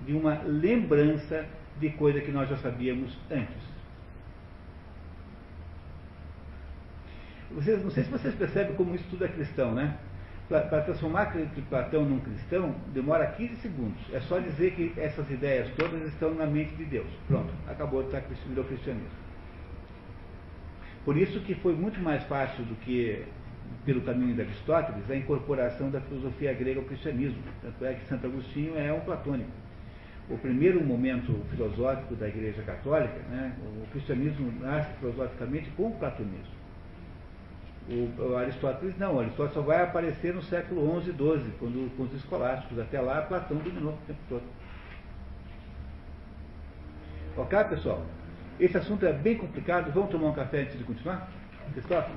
de uma lembrança de coisa que nós já sabíamos antes. Vocês, não sei se vocês percebem como isso tudo é cristão, né? Para transformar Platão num cristão, demora 15 segundos. É só dizer que essas ideias todas estão na mente de Deus. Pronto, acabou de estar virou cristianismo. Por isso que foi muito mais fácil do que pelo caminho de Aristóteles a incorporação da filosofia grega ao cristianismo. Tanto é que Santo Agostinho é um platônico. O primeiro momento filosófico da Igreja Católica, né, o cristianismo nasce filosoficamente com o platonismo. O, Aristóteles não, o Aristóteles só vai aparecer no século XI e XII, quando, com os escolásticos. Até lá, Platão dominou o tempo todo. Ok, pessoal? Esse assunto é bem complicado. Vamos tomar um café antes de continuar? Cristóvão?